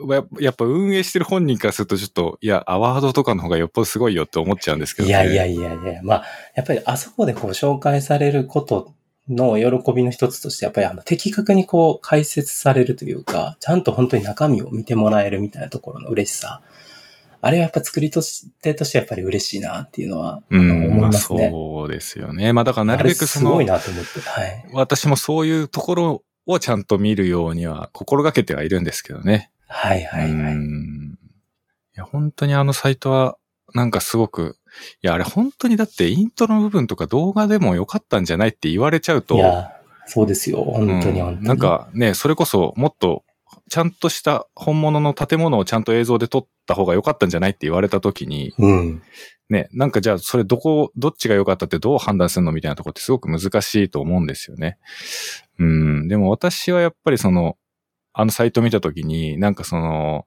ややっぱ運営してる本人からするとちょっと、いや、アワードとかの方がよっぽどすごいよって思っちゃうんですけど、ね。いやいやいやいや、まあ、やっぱりあそこでこう紹介されることの喜びの一つとして、やっぱりあの的確にこう解説されるというか、ちゃんと本当に中身を見てもらえるみたいなところの嬉しさ。あれはやっぱ作りとしてとしてやっぱり嬉しいなっていうのは、うん、まあ思いますね。そうですよね。まあだからなるべくそのすごい、なと思って。はい。私もそういうところをちゃんと見るようには心がけてはいるんですけどね。はいはいはうい。んいや、本当にあのサイトは、なんかすごく、いや、あれ本当にだってイントロの部分とか動画でもよかったんじゃないって言われちゃうと、いや、そうですよ。本当にうん本当に。なんかね、それこそもっとちゃんとした本物の建物をちゃんと映像で撮った方が良かったんじゃないって言われた時に、うん。ね、なんかじゃあそれどこ、どっちが良かったってどう判断するのみたいなところってすごく難しいと思うんですよね。うん。でも私はやっぱりその、あのサイト見た時に、なんかその、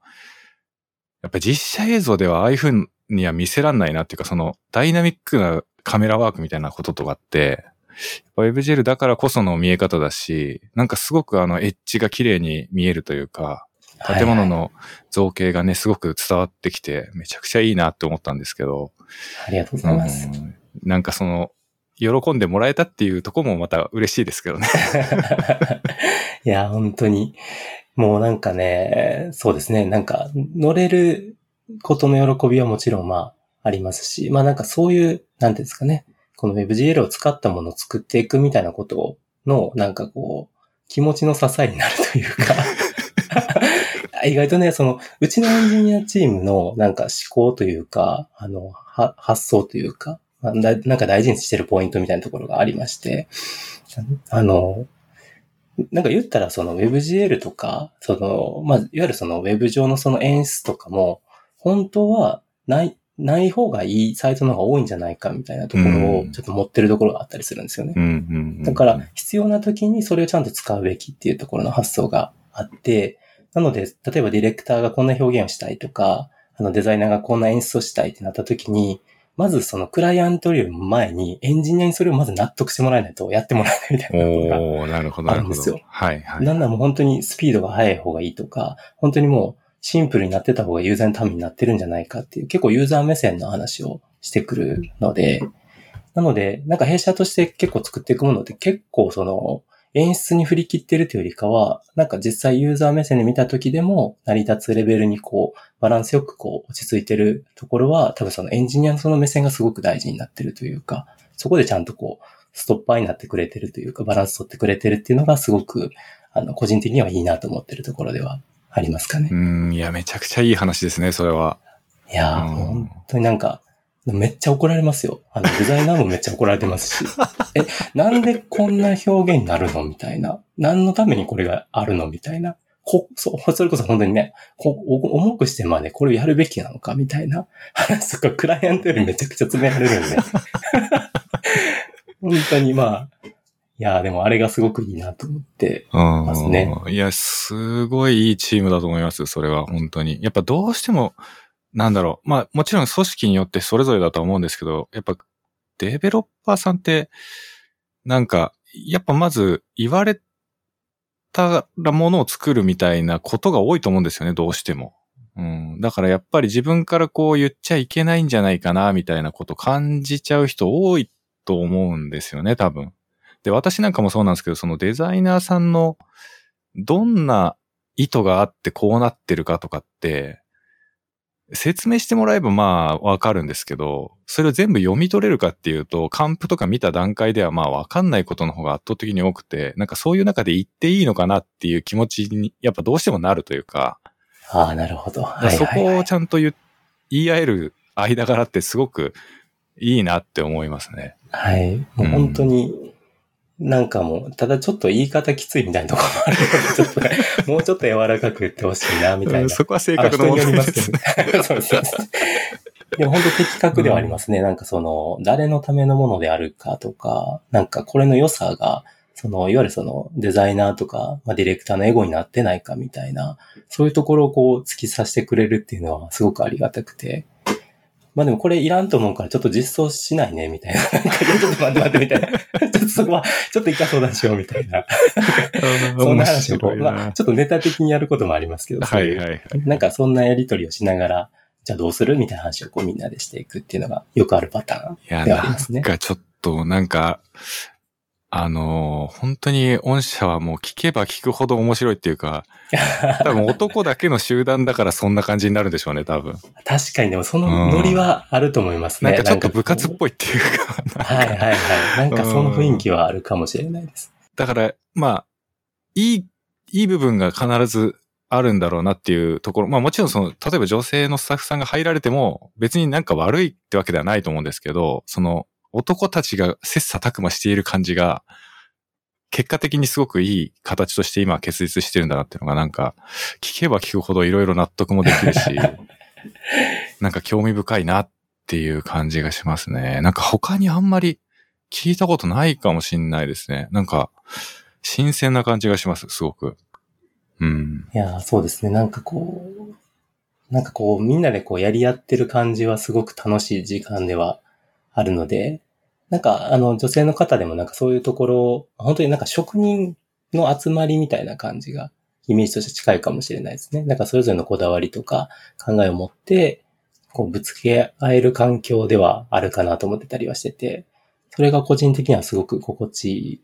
やっぱ実写映像ではああいう風には見せらんないなっていうか、そのダイナミックなカメラワークみたいなこととかって、WebGL だからこその見え方だし、なんかすごくあのエッジが綺麗に見えるというか、建物の造形がね、すごく伝わってきて、めちゃくちゃいいなって思ったんですけど、ありがとうございます。うんなんかその、喜んでもらえたっていうところもまた嬉しいですけどね。いや、本当に。もうなんかね、そうですね。なんか、乗れることの喜びはもちろんまあ、ありますし、まあなんかそういう、なんていうんですかね。この WebGL を使ったものを作っていくみたいなことの、なんかこう、気持ちの支えになるというか、意外とね、その、うちのエンジニアチームのなんか思考というか、あの、は発想というか、なんか大事にしてるポイントみたいなところがありまして、あの、なんか言ったらその WebGL とか、その、まあ、いわゆるその Web 上のその演出とかも、本当はない、ない方がいいサイトの方が多いんじゃないかみたいなところうんをちょっと持ってるところがあったりするんですよね。うんうんうんだから、必要な時にそれをちゃんと使うべきっていうところの発想があって、なので、例えばディレクターがこんな表現をしたいとか、あのデザイナーがこんな演出をしたいってなった時に、まずそのクライアントよりも前にエンジニアにそれをまず納得してもらえないとやってもらえないみたいなことがおー、なるほど、なるほどあるんですよ。はい、はい。なんならもう本当にスピードが速い方がいいとか、本当にもうシンプルになってた方がユーザーのためになってるんじゃないかっていう、結構ユーザー目線の話をしてくるので、なので、なんか弊社として結構作っていくものって結構その演出に振り切ってるというよりかは、なんか実際ユーザー目線で見た時でも成り立つレベルにこう、バランスよくこう落ち着いてるところは、多分そのエンジニアのその目線がすごく大事になってるというか、そこでちゃんとこう、ストッパーになってくれてるというか、バランス取ってくれてるっていうのがすごく、あの、個人的にはいいなと思ってるところではありますかねう。ん、いや、めちゃくちゃいい話ですね、それは。いやー、うん本当になんか、めっちゃ怒られますよ。あの、デザイナーもめっちゃ怒られてますし。え、なんでこんな表現になるの？みたいな。何のためにこれがあるの？みたいな。こ、そう、それこそ本当にね、こお重くしてまでこれをやるべきなのか？みたいな話とか、クライアントよりめちゃくちゃ詰められるんで。本当にまあ、いやーでもあれがすごくいいなと思って。うんますねいや、すごいいいチームだと思います、それは、本当に。やっぱどうしても、なんだろう。まあ、もちろん組織によってそれぞれだと思うんですけど、やっぱ、デベロッパーさんって、なんか、やっぱまず言われたらものを作るみたいなことが多いと思うんですよね、どうしても。うん。だからやっぱり自分からこう言っちゃいけないんじゃないかな、みたいなこと感じちゃう人多いと思うんですよね、多分。で、私なんかもそうなんですけど、そのデザイナーさんのどんな意図があってこうなってるかとかって、説明してもらえばまあわかるんですけど、それを全部読み取れるかっていうと、カンプとか見た段階ではまあわかんないことの方が圧倒的に多くて、なんかそういう中で言っていいのかなっていう気持ちにやっぱどうしてもなるというか、ああ、なるほど。そこをちゃんと言,、言い合える間柄ってすごくいいなって思いますね。はい。もう本当に、なんかもう、ただちょっと言い方きついみたいなところもあるので、ちょっとね、もうちょっと柔らかく言ってほしいな、みたいな。そこは性あ格の問人によりますけ題ですね。そうそうそう。でも本当的確ではありますね。なんかその、誰のためのものであるかとか、なんかこれの良さが、その、いわゆるその、デザイナーとか、まあ、ディレクターのエゴになってないかみたいな、そういうところをこう、突き刺してくれるっていうのはすごくありがたくて。まあでもこれいらんと思うからちょっと実装しないね、みたいな。なんかちょっと待って待って、みたいな。ちょっとそこは、ちょっと一回相談しよう、みたいな。そんな話をまあ、ちょっとネタ的にやることもありますけど、はいはいはい。なんかそんなやりとりをしながら、じゃあどうするみたいな話をこうみんなでしていくっていうのがよくあるパターンいや、ではあなりますねん。かちょっと、なんか、あのー本当に御社はもう聞けば聞くほど面白いっていうか、多分男だけの集団だからそんな感じになるんでしょうね、多分。確かにでもそのノリはあると思いますね。なんかちょっと部活っい。ぽいっていうか、はいはいはい。なんかその雰囲気はあるかもしれないです。だから、まあ、いい、いい部分が必ずあるんだろうなっていうところ。まあもちろんその、例えば女性のスタッフさんが入られても、別になんか悪いってわけではないと思うんですけど、その、男たちが切磋琢磨している感じが、結果的にすごくいい形として今結実してるんだなっていうのがなんか、聞けば聞くほどいろいろ納得もできるし、なんか興味深いなっていう感じがしますね。なんか他にあんまり聞いたことないかもしんないですね。なんか、新鮮な感じがします、すごく。うん。いや、そうですね。なんかこう、なんかこう、みんなでこうやり合ってる感じはすごく楽しい時間ではあるので、なんか、あの、女性の方でもなんかそういうところ、本当になんか職人の集まりみたいな感じが、イメージとして近いかもしれないですね。なんかそれぞれのこだわりとか考えを持って、こうぶつけ合える環境ではあるかなと思ってたりはしてて、それが個人的にはすごく心地いい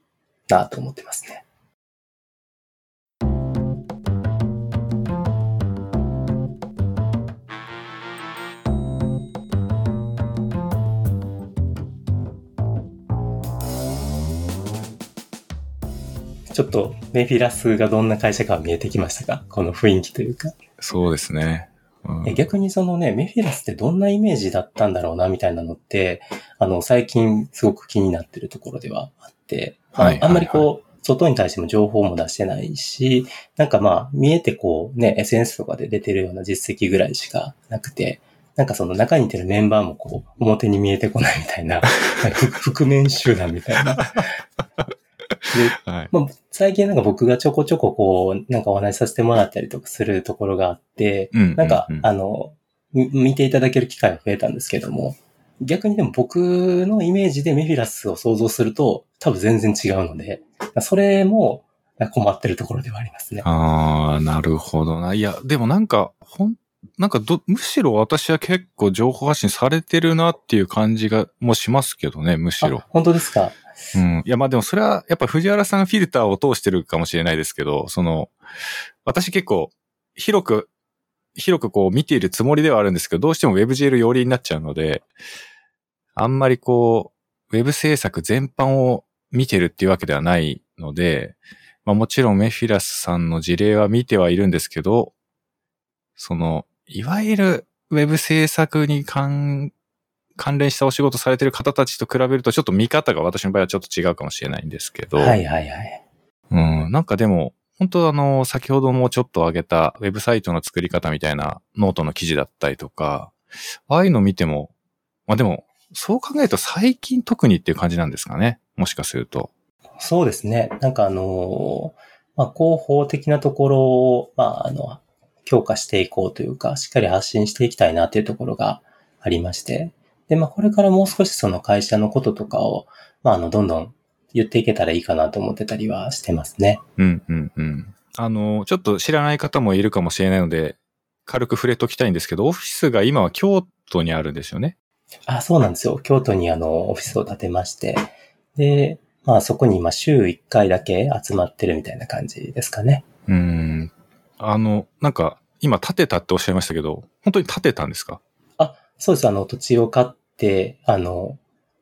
なと思ってますね。ちょっとメフィラスがどんな会社か見えてきましたか？この雰囲気というか。そうですね。うん、逆にそのね、メフィラスってどんなイメージだったんだろうな、みたいなのって、あの、最近すごく気になってるところではあって、はい、あんまりこう、外に対しても情報も出してないし、なんかまあ、見えてこうね、SNS とかで出てるような実績ぐらいしかなくて、なんかその中にいてるメンバーもこう、表に見えてこないみたいな、覆面集団みたいな。で、はい、まあ、最近なんか僕がちょこちょここう、なんかお話しさせてもらったりとかするところがあって、うんうんうん、なんか、あの、見ていただける機会が増えたんですけども、逆にでも僕のイメージでメフィラスを想像すると多分全然違うので、それも困ってるところではありますね。ああ、なるほどな。いや、でもなんか、ほん、なんかど、むしろ私は結構情報発信されてるなっていう感じが、もしますけどね、むしろ。本当ですか？うん。いや、まあでもそれは、やっぱ藤原さんフィルターを通してるかもしれないですけど、その、私結構、広く、広くこう見ているつもりではあるんですけど、どうしても WebGL 寄りになっちゃうので、あんまりこう、Web 制作全般を見てるっていうわけではないので、まあもちろんメフィラスさんの事例は見てはいるんですけど、その、いわゆる Web 制作に関関連したお仕事されてる方たちと比べるとちょっと見方が私の場合はちょっと違うかもしれないんですけど。はいはいはい。うん、なんかでも、本当あの、先ほどもちょっと挙げたウェブサイトの作り方みたいなノートの記事だったりとか、ああいうの見ても、まあでも、そう考えると最近特にっていう感じなんですかね？もしかすると。そうですね。なんかあの、まあ、広報的なところを、まあ、あの、強化していこうというか、しっかり発信していきたいなっていうところがありまして、で、まあ、これからもう少しその会社のこととかを、まあ、あの、どんどん言っていけたらいいかなと思ってたりはしてますね。うん、うん、うん。あの、ちょっと知らない方もいるかもしれないので、軽く触れときたいんですけど、オフィスが今は京都にあるんですよね。あ、そうなんですよ。京都にあの、オフィスを建てまして、で、まあそこに今週1回だけ集まってるみたいな感じですかね。うん。あの、なんか、今建てたっておっしゃいましたけど、本当に建てたんですか？そうです。あの、土地を買って、あの、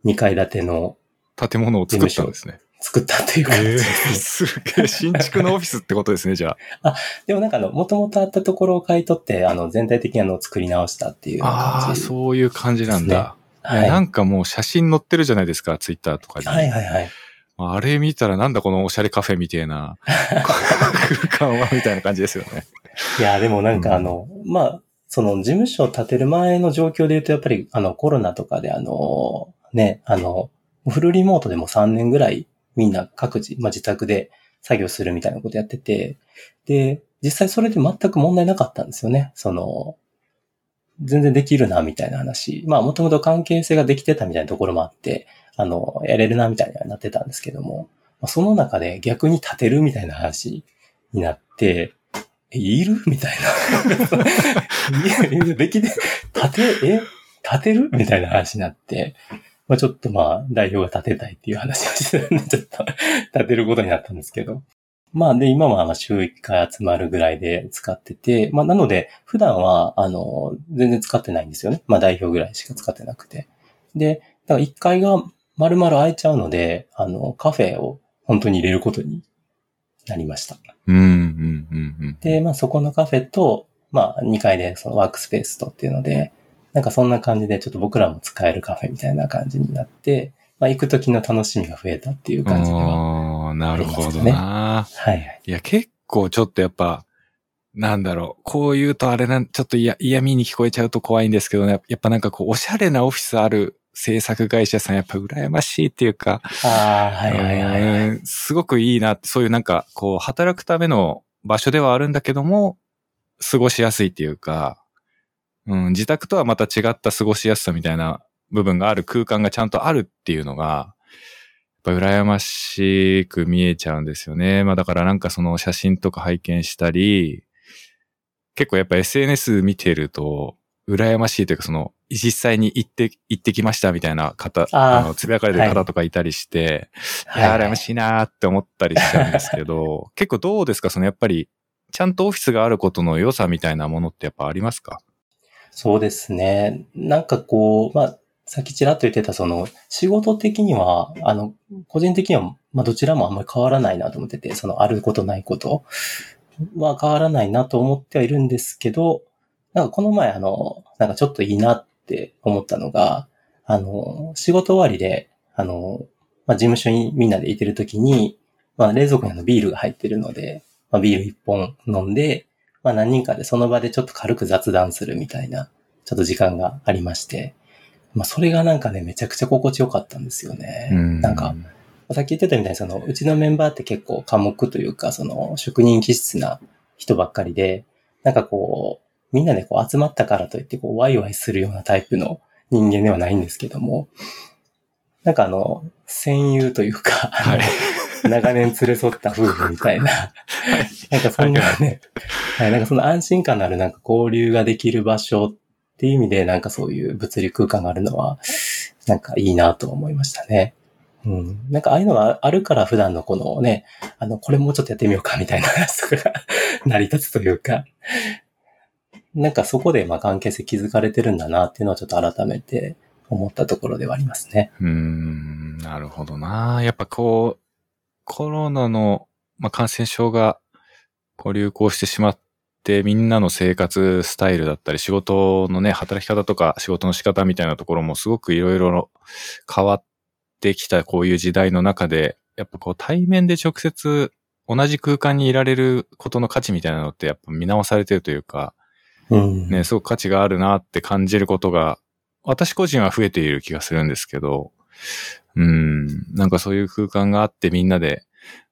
2階建ての。建物を作ったんですね。作ったという感じです。えー、すげえ、新築のオフィスってことですね、じゃあ。あ、でもなんかあの、もともとあったところを買い取って、あの、全体的にあの、作り直したっていう感じ、ね、ああ、そういう感じなんだ。はい、なんかもう写真載ってるじゃないですか、ツイッターとかに。はいはいはい。あれ見たらなんだこのおしゃれカフェみたいな 空間はみたいな感じですよね。いや、でもなんかあの、うん、まあ、その事務所を建てる前の状況で言うと、やっぱりあのコロナとかであの、ね、あの、フルリモートでも3年ぐらいみんな各自、まあ、自宅で作業するみたいなことやってて、で、実際それで全く問題なかったんですよね。その、全然できるな、みたいな話。まあ、もともと関係性ができてたみたいなところもあって、あの、やれるな、みたいにはなってたんですけども、ま、その中で逆に立てるみたいな話になって、いる？みたいな。いや、できて、立て、え？立てる？みたいな話になって、まあちょっとまあ代表が立てたいっていう話をして、ちょっと立てることになったんですけど。まあで、今は週1回集まるぐらいで使ってて、まあなので、普段は、あの、全然使ってないんですよね。まあ代表ぐらいしか使ってなくて。で、だから1階が丸々空いちゃうので、あの、カフェを本当に入れることになりました。うん、うん、うん。で、まあそこのカフェと、まあ2階でそのワークスペースとっていうので、なんかそんな感じでちょっと僕らも使えるカフェみたいな感じになって、まあ行く時の楽しみが増えたっていう感じではあなるほどな。はいはい。いや、結構ちょっとやっぱ、なんだろう、こう言うとあれなん、ちょっと嫌、嫌味に聞こえちゃうと怖いんですけどね、やっぱなんかこう、おしゃれなオフィスある制作会社さん、やっぱ羨ましいっていうか、ああ、はいはいはいはい。うんすごくいいなって、そういうなんか、こう、働くための場所ではあるんだけども、過ごしやすいっていうか、うん、自宅とはまた違った過ごしやすさみたいな部分がある空間がちゃんとあるっていうのが、やっぱ羨ましく見えちゃうんですよね。まあだからなんかその写真とか拝見したり、結構やっぱ SNS 見てると、羨ましいというかその、実際に行って、行ってきましたみたいな方、あの、つぶやかれてる方とかいたりして、いや、羨ましいなーって思ったりしちゃうんですけど、結構どうですか？そのやっぱり、ちゃんとオフィスがあることの良さみたいなものってやっぱありますか？そうですね。なんかこう、まあ、さっきちらっと言ってた、その、仕事的には、あの、個人的には、まあ、どちらもあんまり変わらないなと思ってて、その、あることないことは変わらないなと思ってはいるんですけど、なんかこの前、あの、なんかちょっといいなって思ったのが、あの、仕事終わりで、あの、まあ、事務所にみんなでいてるときに、まあ、冷蔵庫にあのビールが入ってるので、まあ、ビール一本飲んで、まあ何人かでその場でちょっと軽く雑談するみたいな、ちょっと時間がありまして、まあそれがなんかね、めちゃくちゃ心地よかったんですよね。なんか、、さっき言ってたみたいにその、うちのメンバーって結構寡黙というか、その、職人気質な人ばっかりで、なんかこう、みんなでこう集まったからといって、こう、ワイワイするようなタイプの人間ではないんですけども、なんかあの、戦友というか、はい。長年連れ添った夫婦みたいな、なんかそんなね、はい、なんかその安心感のあるなんか交流ができる場所っていう意味で、なんかそういう物理空間があるのは、なんかいいなと思いましたね。うん。なんかああいうのがあるから普段のこのね、あの、これもうちょっとやってみようかみたいな話とかが成り立つというか、なんかそこでまあ関係性築かれてるんだなっていうのはちょっと改めて思ったところではありますね。うん、なるほどな。やっぱこう、コロナの、まあ、感染症がこう流行してしまって、みんなの生活スタイルだったり、仕事のね、働き方とか仕事の仕方みたいなところもすごくいろいろ変わってきたこういう時代の中で、やっぱこう対面で直接同じ空間にいられることの価値みたいなのってやっぱ見直されてるというか、うん。ね、すごく価値があるなって感じることが、私個人は増えている気がするんですけど、うん、なんかそういう空間があってみんなで、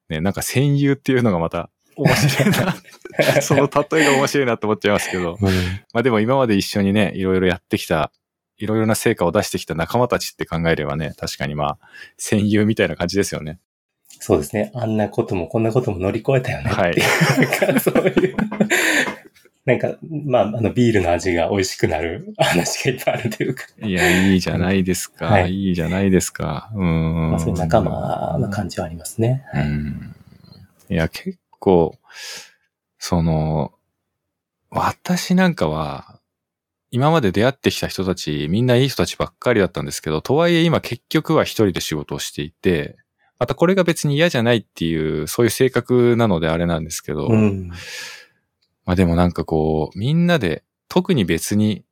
ね、なんか戦友っていうのがまた面白いな。その例えが面白いなって思っちゃいますけど。うんまあでも今まで一緒にね、いろいろやってきた、いろいろな成果を出してきた仲間たちって考えればね、確かにまあ、戦友みたいな感じですよね。そうですね。あんなこともこんなことも乗り越えたよねはいそういう。なんか、まあ、あの、ビールの味が美味しくなる話がいっぱいあるというか、いや、いいじゃないですか。はいいいじゃないですか。うん。まあ、そういう仲間な感じはありますね。はいうんいや、結構、その、私なんかは、今まで出会ってきた人たち、みんないい人たちばっかりだったんですけど、とはいえ今結局は一人で仕事をしていて、またこれが別に嫌じゃないっていう、そういう性格なのであれなんですけど、うん。まあでもなんかこう、みんなで、特に別に、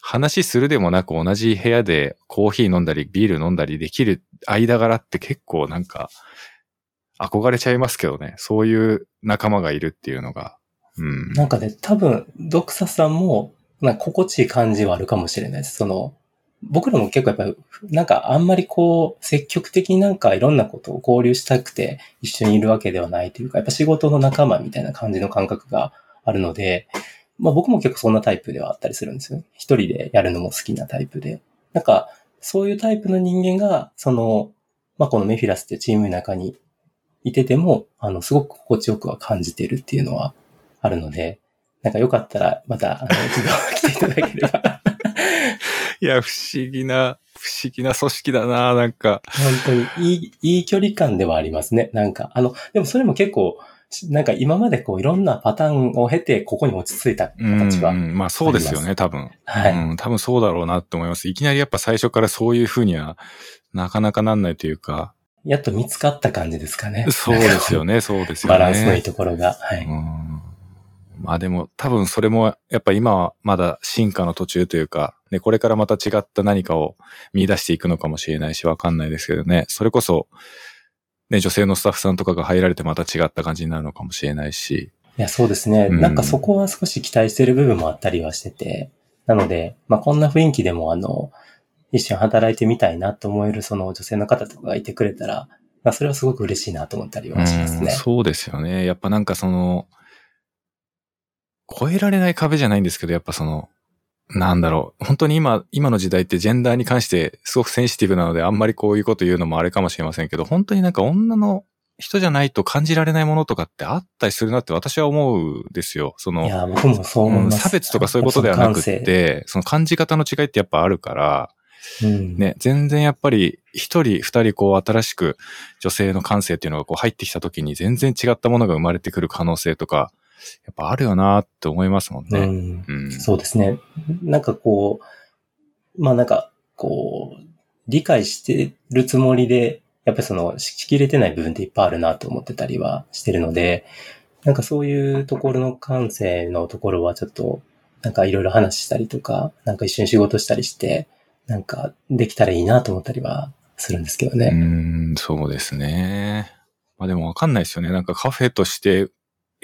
話するでもなく同じ部屋でコーヒー飲んだりビール飲んだりできる間柄って結構なんか、憧れちゃいますけどね。そういう仲間がいるっていうのが。うん。なんかね、多分、ドクサさんも、なん心地いい感じはあるかもしれないです。その、僕らも結構やっぱり、なんかあんまりこう、積極的になんかいろんなことを交流したくて一緒にいるわけではないというか、やっぱ仕事の仲間みたいな感じの感覚があるので、まあ僕も結構そんなタイプではあったりするんですよ。一人でやるのも好きなタイプで。なんか、そういうタイプの人間が、その、まあこのメフィラスってチームの中にいてても、あの、すごく心地よくは感じているっていうのはあるので、なんかよかったら、また、あの、一度来ていただければ、いや、不思議な、不思議な組織だななんか。本当にいい、いい距離感ではありますね。なんか、あの、でもそれも結構、なんか今までこういろんなパターンを経て、ここに落ち着いたうん形は。うんまあそうですよね、多分。はい。うん、多分そうだろうなって思います。いきなりやっぱ最初からそういう風には、なかなかなんないというか。やっと見つかった感じですかね。そうですよね、そうですよね。バランスのいいところが。はい。うんまあでも多分それもやっぱ今はまだ進化の途中というか、ね、これからまた違った何かを見出していくのかもしれないしわかんないですけどね。それこそ、ね、女性のスタッフさんとかが入られてまた違った感じになるのかもしれないし。いや、そうですね。うんなんかそこは少し期待してる部分もあったりはしてて、なので、まあこんな雰囲気でもあの、一緒に働いてみたいなと思えるその女性の方とかがいてくれたら、まあそれはすごく嬉しいなと思ったりはしますうんね。そうですよね。やっぱなんかその、超えられない壁じゃないんですけど、やっぱその、なんだろう。本当に今、今の時代ってジェンダーに関してすごくセンシティブなので、あんまりこういうこと言うのもあれかもしれませんけど、本当になんか女の人じゃないと感じられないものとかってあったりするなって私は思うんですよ。その、いや、僕もそう思います。うん差別とかそういうことではなくって、その感じ方の違いってやっぱあるから、性、うん、ね、全然やっぱり一人二人こう新しく女性の感性っていうのがこう入ってきた時に全然違ったものが生まれてくる可能性とか、やっぱあるよなって思いますもんね。うんうん。そうですね。なんかこう、まあなんか、こう、理解してるつもりで、やっぱりその、しきれてない部分っていっぱいあるなと思ってたりはしてるので、なんかそういうところの感性のところはちょっと、なんかいろいろ話したりとか、なんか一緒に仕事したりして、なんかできたらいいなと思ったりはするんですけどうね。ん、そうですね。まあでもわかんないですよね。なんかカフェとして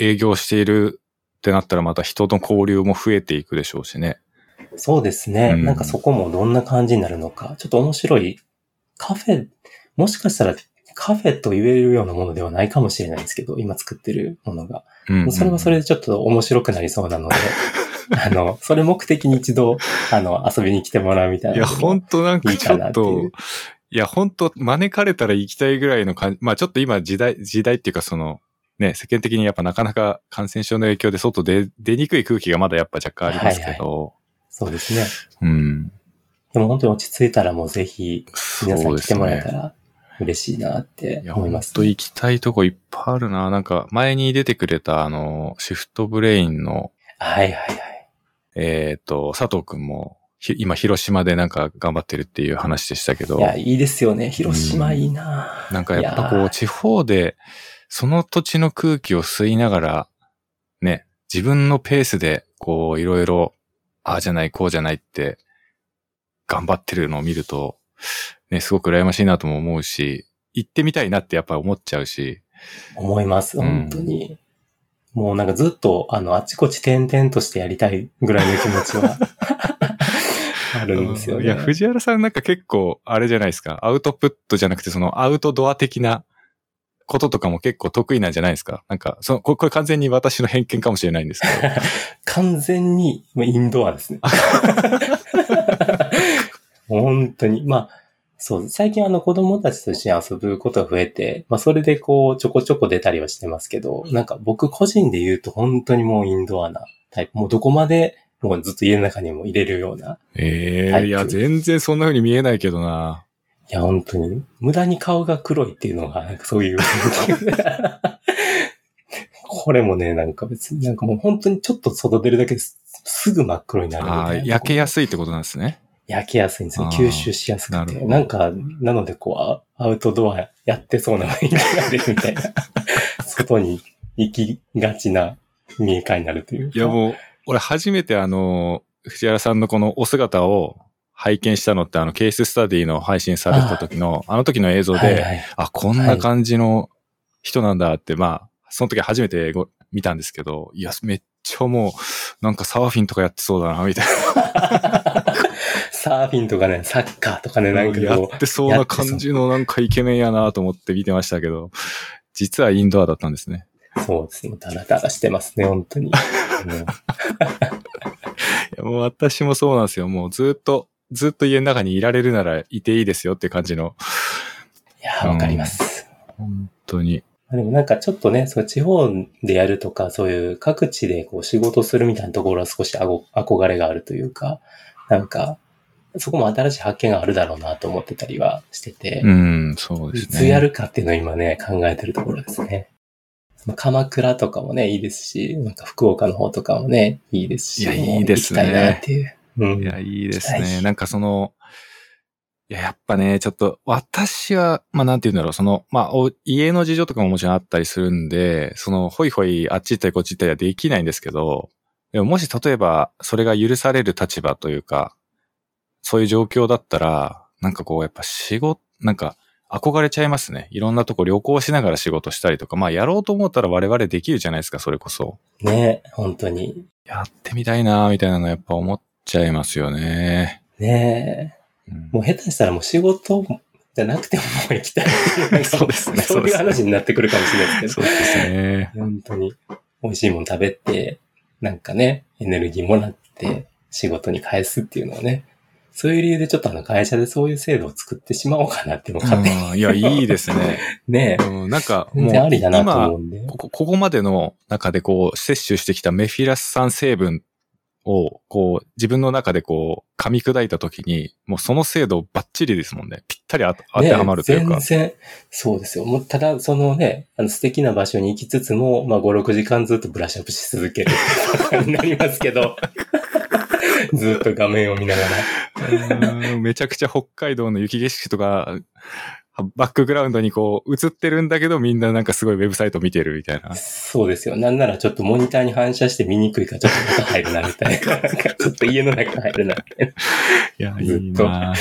営業しているってなったらまた人の交流も増えていくでしょうしね。そうですね。うんなんかそこもどんな感じになるのか、ちょっと面白い。カフェ、もしかしたらカフェと言えるようなものではないかもしれないですけど、今作ってるものが。うん、うんそれはそれでちょっと面白くなりそうなので、あの、それ目的に一度、あの、遊びに来てもらうみたいな。いや、ほんとなんかちょっと、いや、ほんと招かれたら行きたいぐらいの感じ、まあちょっと今時代、時代っていうかその、ね、世間的にやっぱなかなか感染症の影響で外出、出にくい空気がまだやっぱ若干ありますけど、そうですね。うん。でも本当に落ち着いたらもうぜひ、皆さん来てもらえたね。ら嬉しいなって思います、ほんと行きたいとこいっぱいあるな。なんか前に出てくれたあの、シフトブレインの、はいはいはい。えっ、と、佐藤くんも、ひ今広島でなんか頑張ってるっていう話でしたけどい、や、いいですよね。広島いいな、なんかやっぱこう地方でその土地の空気を吸いながら、ね、自分のペースでこういろいろ、ああじゃないこうじゃないって頑張ってるのを見ると、ね、すごく羨ましいなとも思うし、行ってみたいなってやっぱ思っちゃうし、思います、うん本当に。もうなんかずっと、あの、あちこち点々としてやりたいぐらいの気持ちは あるんですよね。いや、藤原さんなんか結構あれじゃないですか、アウトプットじゃなくてそのアウトドア的なこととかも結構得意なんじゃないですか？なんか、その、ここれ完全に私の偏見かもしれないんですけど。完全にまあインドアですね。本当に。まあ、そう、最近あの子供たちと一緒に遊ぶことが増えて、まあそれでこうちょこちょこ出たりはしてますけど、なんか僕個人で言うと本当にもうインドアなタイプ。もうどこまでもうずっと家の中にも入れるような。ええタイプいや、全然そんな風に見えないけどな。いや、本当に。無駄に顔が黒いっていうのが、なんかそういう。これもね、なんか別になんかもう本当にちょっと外出るだけですすぐ真っ黒になるみああ、たいな。焼けやすいってことなんですね。焼けやすいんですよ。吸収しやすくて。ななんか、なのでこう、アアウトドアやってそうな雰囲気が出るみたいな。外に行きがちな見え方になるというか。いや、もう、俺初めてあの、藤原さんのこのお姿を拝見したのってあの、ケーススタディの配信されてた時の、あの時の映像で、はいはい。あ、こんな感じの人なんだって、まあ、その時初めてご見たんですけど、いや、めっちゃもう、なんかサーフィンとかやってそうだな、みたいサーフィンとかね、サッカーとかね、な。なんかやってそうな感じのなんかイケメンやなと思って見てましたけど、実はインドアだったんですね。そうですね。ダラダラしてますね、本当に。もう私もそうなんですよ。もうずっと、ずっと家の中にいられるならいていいですよって感じの。いや、わかります。本当に。でもなんかちょっとね、そう地方でやるとか、そういう各地でこう仕事するみたいなところは少しあご憧れがあるというか、なんか、そこも新しい発見があるだろうなと思ってたりはしてて、うん、そうですね。いつやるかっていうのを今ね、考えてるところですね。まあ鎌倉とかもね、いいですし、なんか福岡の方とかもね、いいですし、いやいいですね行きたいなっていう。うん。いや、いいですね。いなんかその、いや、やっぱね、ちょっと、私は、まあなんて言うんだろう、その、まあ、お家の事情とかももちろんあったりするんで、その、ほいほい、あっち行ったりこっち行ったりはできないんですけど、でももし例えば、それが許される立場というか、そういう状況だったら、なんかこう、やっぱ仕事、なんか、憧れちゃいますね。いろんなとこ旅行しながら仕事したりとか、まあやろうと思ったら我々できるじゃないですか、それこそ。ね本当に。やってみたいなみたいなのやっぱ思っちゃいますよね。ねうんもう下手したらもう仕事じゃなくてももう行きたいっていう。なんかそうですね そういう話になってくるかもしれないですけど。そうですね。本当に美味しいもの食べて、なんかね、エネルギーもらって仕事に返すっていうのをね、そういう理由でちょっとあの会社でそういう制度を作ってしまおうかなっていうのを勝手いや、いいですね。ね、うん、なんか、も全う、然ありだなと今思うんで。ここ、ここまでの中でこう、摂取してきたメフィラス酸成分を、こう、自分の中でこう、噛み砕いたときに、もうその精度バッチリですもんね。ぴったりあ当てはまるというか。ね、全然、そうですよ。もうただ、そのね、あの素敵な場所に行きつつも、まあ5、6時間ずっとブラッシュアップし続けるになりますけど、ずっと画面を見ながら。うんめちゃくちゃ北海道の雪景色とか、バックグラウンドにこう映ってるんだけどみんななんかすごいウェブサイト見てるみたいな。そうですよ。なんならちょっとモニターに反射して見にくいからちょっと中入るな、みたいな。なんかちょっと家の中入るな、みたいな。いや、いいな。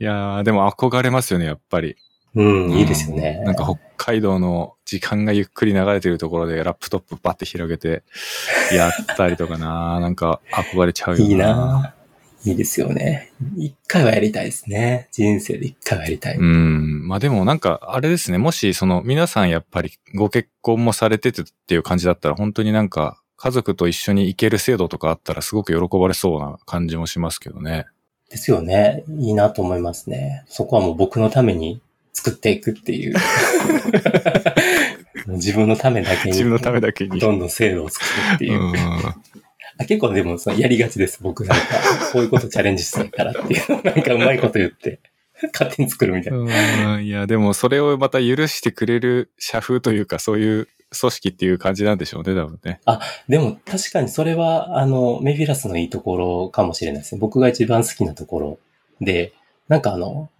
いや、でも憧れますよね、やっぱり。うん、いいですよね。なんか北海道の時間がゆっくり流れてるところでラップトップバッて広げてやったりとかな。なんか憧れちゃうよな。いいな。いいですよね。一回はやりたいですね。人生で一回はやりたい。うん。まあでもなんか、あれですね。もし、その、皆さんやっぱりご結婚もされててっていう感じだったら、本当になんか、家族と一緒に行ける制度とかあったらすごく喜ばれそうな感じもしますけどね。ですよね。いいなと思いますね。そこはもう僕のために作っていくっていう。自分のためだけに。自分のためだけに。どんどん制度を作るっていう。う結構でもそのやりがちです。僕なんか、こういうことチャレンジしたいからっていうなんかうまいこと言って、勝手に作るみたいな。うんいや、でもそれをまた許してくれる社風というか、そういう組織っていう感じなんでしょうね、多分ね。でも確かにそれは、あの、メフィラスのいいところかもしれないですね。僕が一番好きなところで、なんかあの、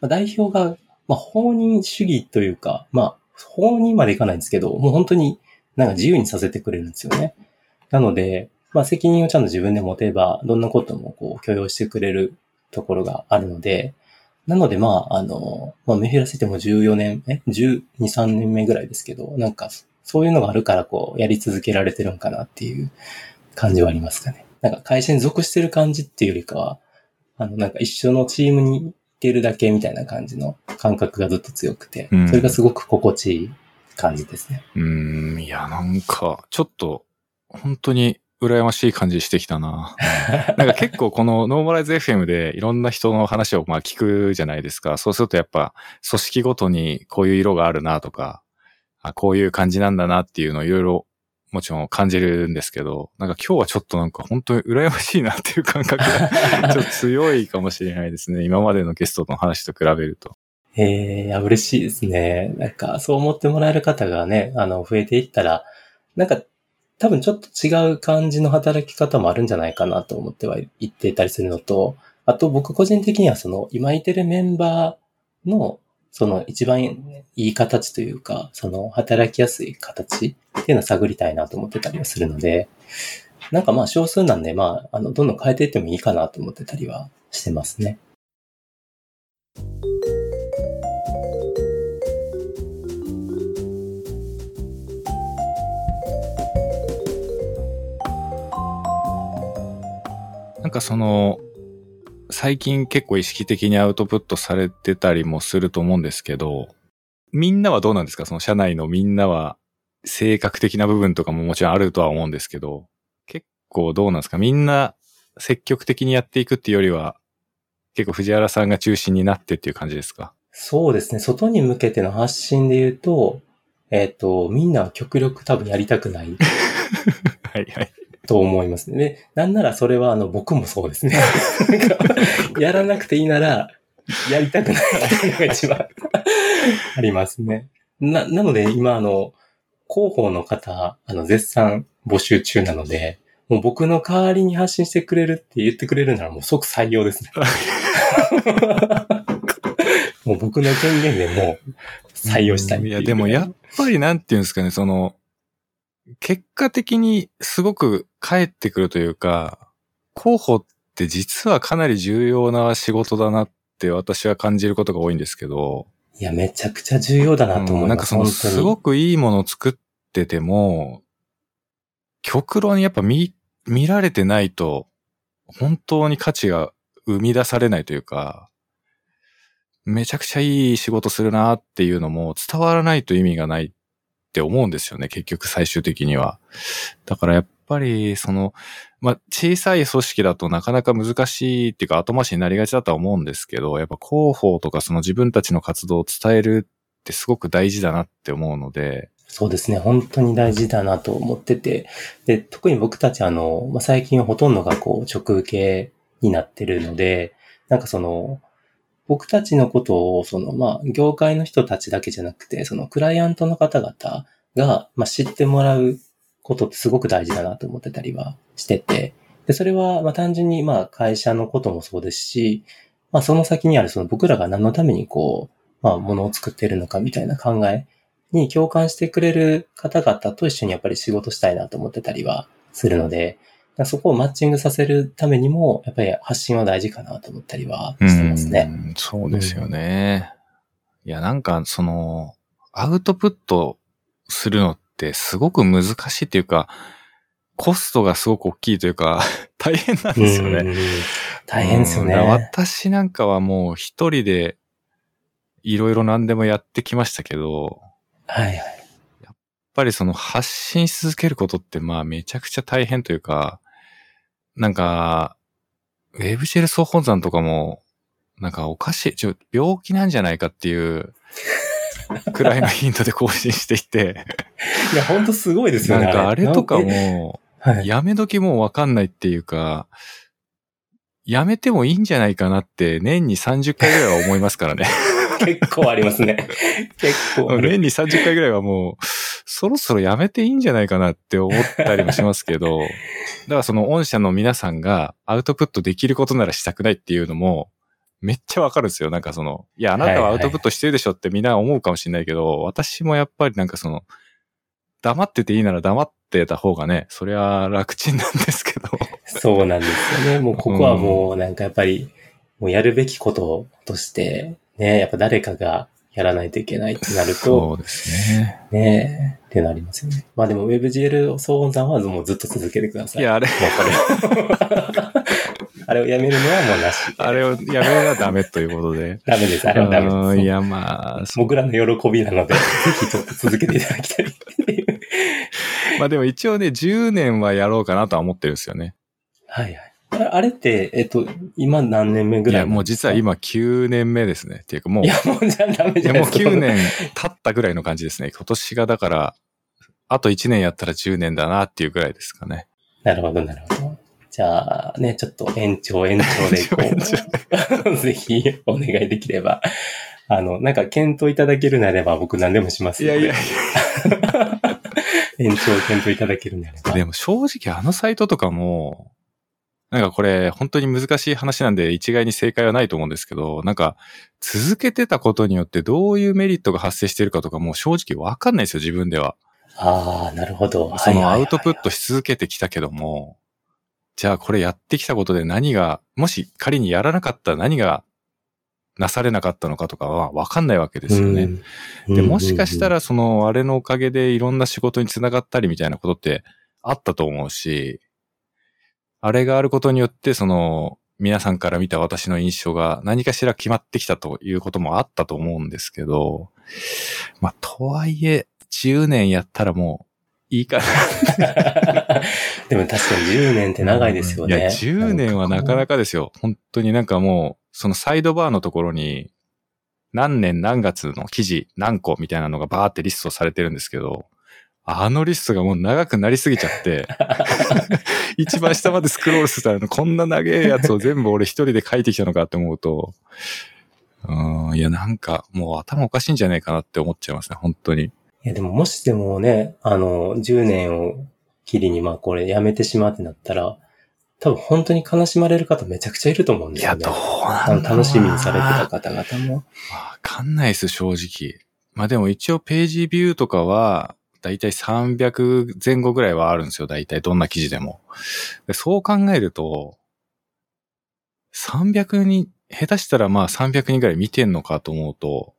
まあ代表が、まあ、放任主義というか、まあ、放任までいかないんですけど、もう本当になんか自由にさせてくれるんですよね。なので、まあ、責任をちゃんと自分で持てば、どんなこともこう許容してくれるところがあるので、なので、まあ、あの、まあ、メフィラスってもう14年、え ?12、3年目ぐらいですけど、なんか、そういうのがあるから、こう、やり続けられてるんかなっていう感じはありますかね。なんか、会社に属してる感じっていうよりかは、あの、なんか一緒のチームにいてるだけみたいな感じの感覚がずっと強くてうん、それがすごく心地いい感じですね。うん、いや、なんか、ちょっと、本当に羨ましい感じしてきたな。なんか結構このノーマライズ FM でいろんな人の話をまあ聞くじゃないですか。そうするとやっぱ組織ごとにこういう色があるなとか、あこういう感じなんだなっていうのをいろいろもちろん感じるんですけど、なんか今日はちょっとなんか本当に羨ましいなっていう感覚が ちょっと強いかもしれないですね。今までのゲストの話と比べると。ええいや、嬉しいですね。なんか、そう思ってもらえる方がね、あの、増えていったら、なんか、多分ちょっと違う感じの働き方もあるんじゃないかなと思っては言ってたりするのと、あと僕個人的にはその、今いてるメンバーの、その一番いい形というか、その働きやすい形っていうのを探りたいなと思ってたりはするので、なんかまあ少数なんで、まあ、あの、どんどん変えていってもいいかなと思ってたりはしてますね。かその、最近結構意識的にアウトプットされてたりもすると思うんですけど、みんなはどうなんですか？その社内のみんなは性格的な部分とかももちろんあるとは思うんですけど、結構どうなんですか？みんな積極的にやっていくっていうよりは、結構藤原さんが中心になってっていう感じですか？そうですね。外に向けての発信で言うと、えっ、と、みんなは極力多分やりたくない はいはい。と思いますね。で、なんならそれはあの僕もそうですね。やらなくていいなら、やりたくないっていうのが一番ありますね。な、なので今あの、広報の方、あの、絶賛募集中なので、もう僕の代わりに発信してくれるって言ってくれるならもう即採用ですね。もう僕の権限でもう採用したいいういや、でもやっぱりなんていうんですかね、その、結果的にすごく返ってくるというか、候補って実はかなり重要な仕事だなって私は感じることが多いんですけど、いや、めちゃくちゃ重要だなと思います。うんなんかその、すごくいいものを作ってても、極論やっぱ見、見られてないと、本当に価値が生み出されないというか、めちゃくちゃいい仕事するなっていうのも伝わらないと意味がないって思うんですよね、結局最終的には。だからやっぱり、その、まあ、小さい組織だとなかなか難しいっていうか後回しになりがちだとは思うんですけど、やっぱ広報とかその自分たちの活動を伝えるってすごく大事だなって思うので、そうですね。本当に大事だなと思ってて。で、特に僕たちあの、まあ、最近ほとんどがこう直受けになってるので、なんかその、僕たちのことを、その、まあ、業界の人たちだけじゃなくて、その、クライアントの方々が、まあ、知ってもらうことってすごく大事だなと思ってたりはしてて、で、それは、まあ、単純に、まあ、会社のこともそうですし、まあ、その先にある、その、僕らが何のために、こう、まあ、ものを作っているのかみたいな考えに共感してくれる方々と一緒にやっぱり仕事したいなと思ってたりはするので、そこをマッチングさせるためにも、やっぱり発信は大事かなと思ったりはしてますね。うんそうですよね。いや、なんか、その、アウトプットするのってすごく難しいっていうか、コストがすごく大きいというか、大変なんですよね。うん大変ですよね。うん私なんかはもう一人でいろいろ何でもやってきましたけど、はいはい。やっぱりその発信し続けることってまあめちゃくちゃ大変というか、なんか、ウェブシェル総本山とかも、なんかおかしい、ちょ、病気なんじゃないかっていうくらいの頻度で更新していて、いや、本当すごいですよね。なんかあれとかも、はい。やめ時もうわかんないっていうか、やめてもいいんじゃないかなって年に30回ぐらいは思いますからね。結構ありますね。結構。年に30回ぐらいはもう、そろそろやめていいんじゃないかなって思ったりもしますけど、だからその御社の皆さんがアウトプットできることならしたくないっていうのも、めっちゃわかるんですよ。なんかその、いや、あなたはアウトプットしてるでしょってみんな思うかもしれないけど、私もやっぱりなんかその、黙ってていいなら黙ってた方がね、そりゃ楽ちんなんですけど。そうなんですよね。もうここはもうなんかやっぱり、もうやるべきこととして、ね、やっぱ誰かがやらないといけないってなると、そうですね。ね、ってなりますよね。まあでも WebGL 総本山はもうずっと続けてください。いや、あれ、もうこれ。あれをやめるのはもうなし。あれをやめるのはダメということで。ダメです。あれはダメです。うんいや、まあ、僕らの喜びなので、ぜひちょっと続けていただきたい。まあでも一応ね、10年はやろうかなとは思ってるんですよね。はいはい。あれって、えっと、今何年目ぐらいいや、もう実は今9年目ですね。っていうかもう、いや、もうじゃあダメいやもうじゃないですか。9年経ったぐらいの感じですね。今年がだから、あと1年やったら10年だなっていうぐらいですかね。なるほど、なるほど。じゃあ、ね、ちょっと延長延長でこ延う、ぜひお願いできれば。あの、なんか検討いただけるなれば僕何でもしますので。いやいや 延長検討いただけるなれば。でも正直あのサイトとかも、なんかこれ本当に難しい話なんで一概に正解はないと思うんですけど、なんか続けてたことによってどういうメリットが発生してるかとかもう正直わかんないですよ、自分では。ああ、なるほど。そのアウトプット。トし続けてきたけども、じゃあこれやってきたことで何が、もし仮にやらなかったら何がなされなかったのかとかはわかんないわけですよね。うんで、もしかした、うんらそのあれのおかげでいろんな仕事につながったりみたいなことってあったと思うし、あれがあることによってその皆さんから見た私の印象が何かしら決まってきたということもあったと思うんですけど、まあ、とはいえ、10年やったらもういいかな でも確かに10年って長いですよね。いや、10年はなかなか。かですよ。本当になんかもう、そのサイドバーのところに、何年何月の記事何個みたいなのがバーってリストされてるんですけど、あのリストがもう長くなりすぎちゃって、一番下までスクロールしたら、こんな長いやつを全部俺一人で書いてきたのかって思うと、うん、いやなんかもう頭おかしいんじゃないかなって思っちゃいますね、本当に。いや、でももしでもね、あの、10年をきりに、まあこれやめてしまうってなったら、多分本当に悲しまれる方めちゃくちゃいると思うんですよね。うあの楽しみにされてた方々も。わかんないです、正直。まあでも一応ページビューとかは、だいたい300前後ぐらいはあるんですよ、だいたいどんな記事でも。でそう考えると、300人、下手したらまあ300人ぐらい見てんのかと思うと、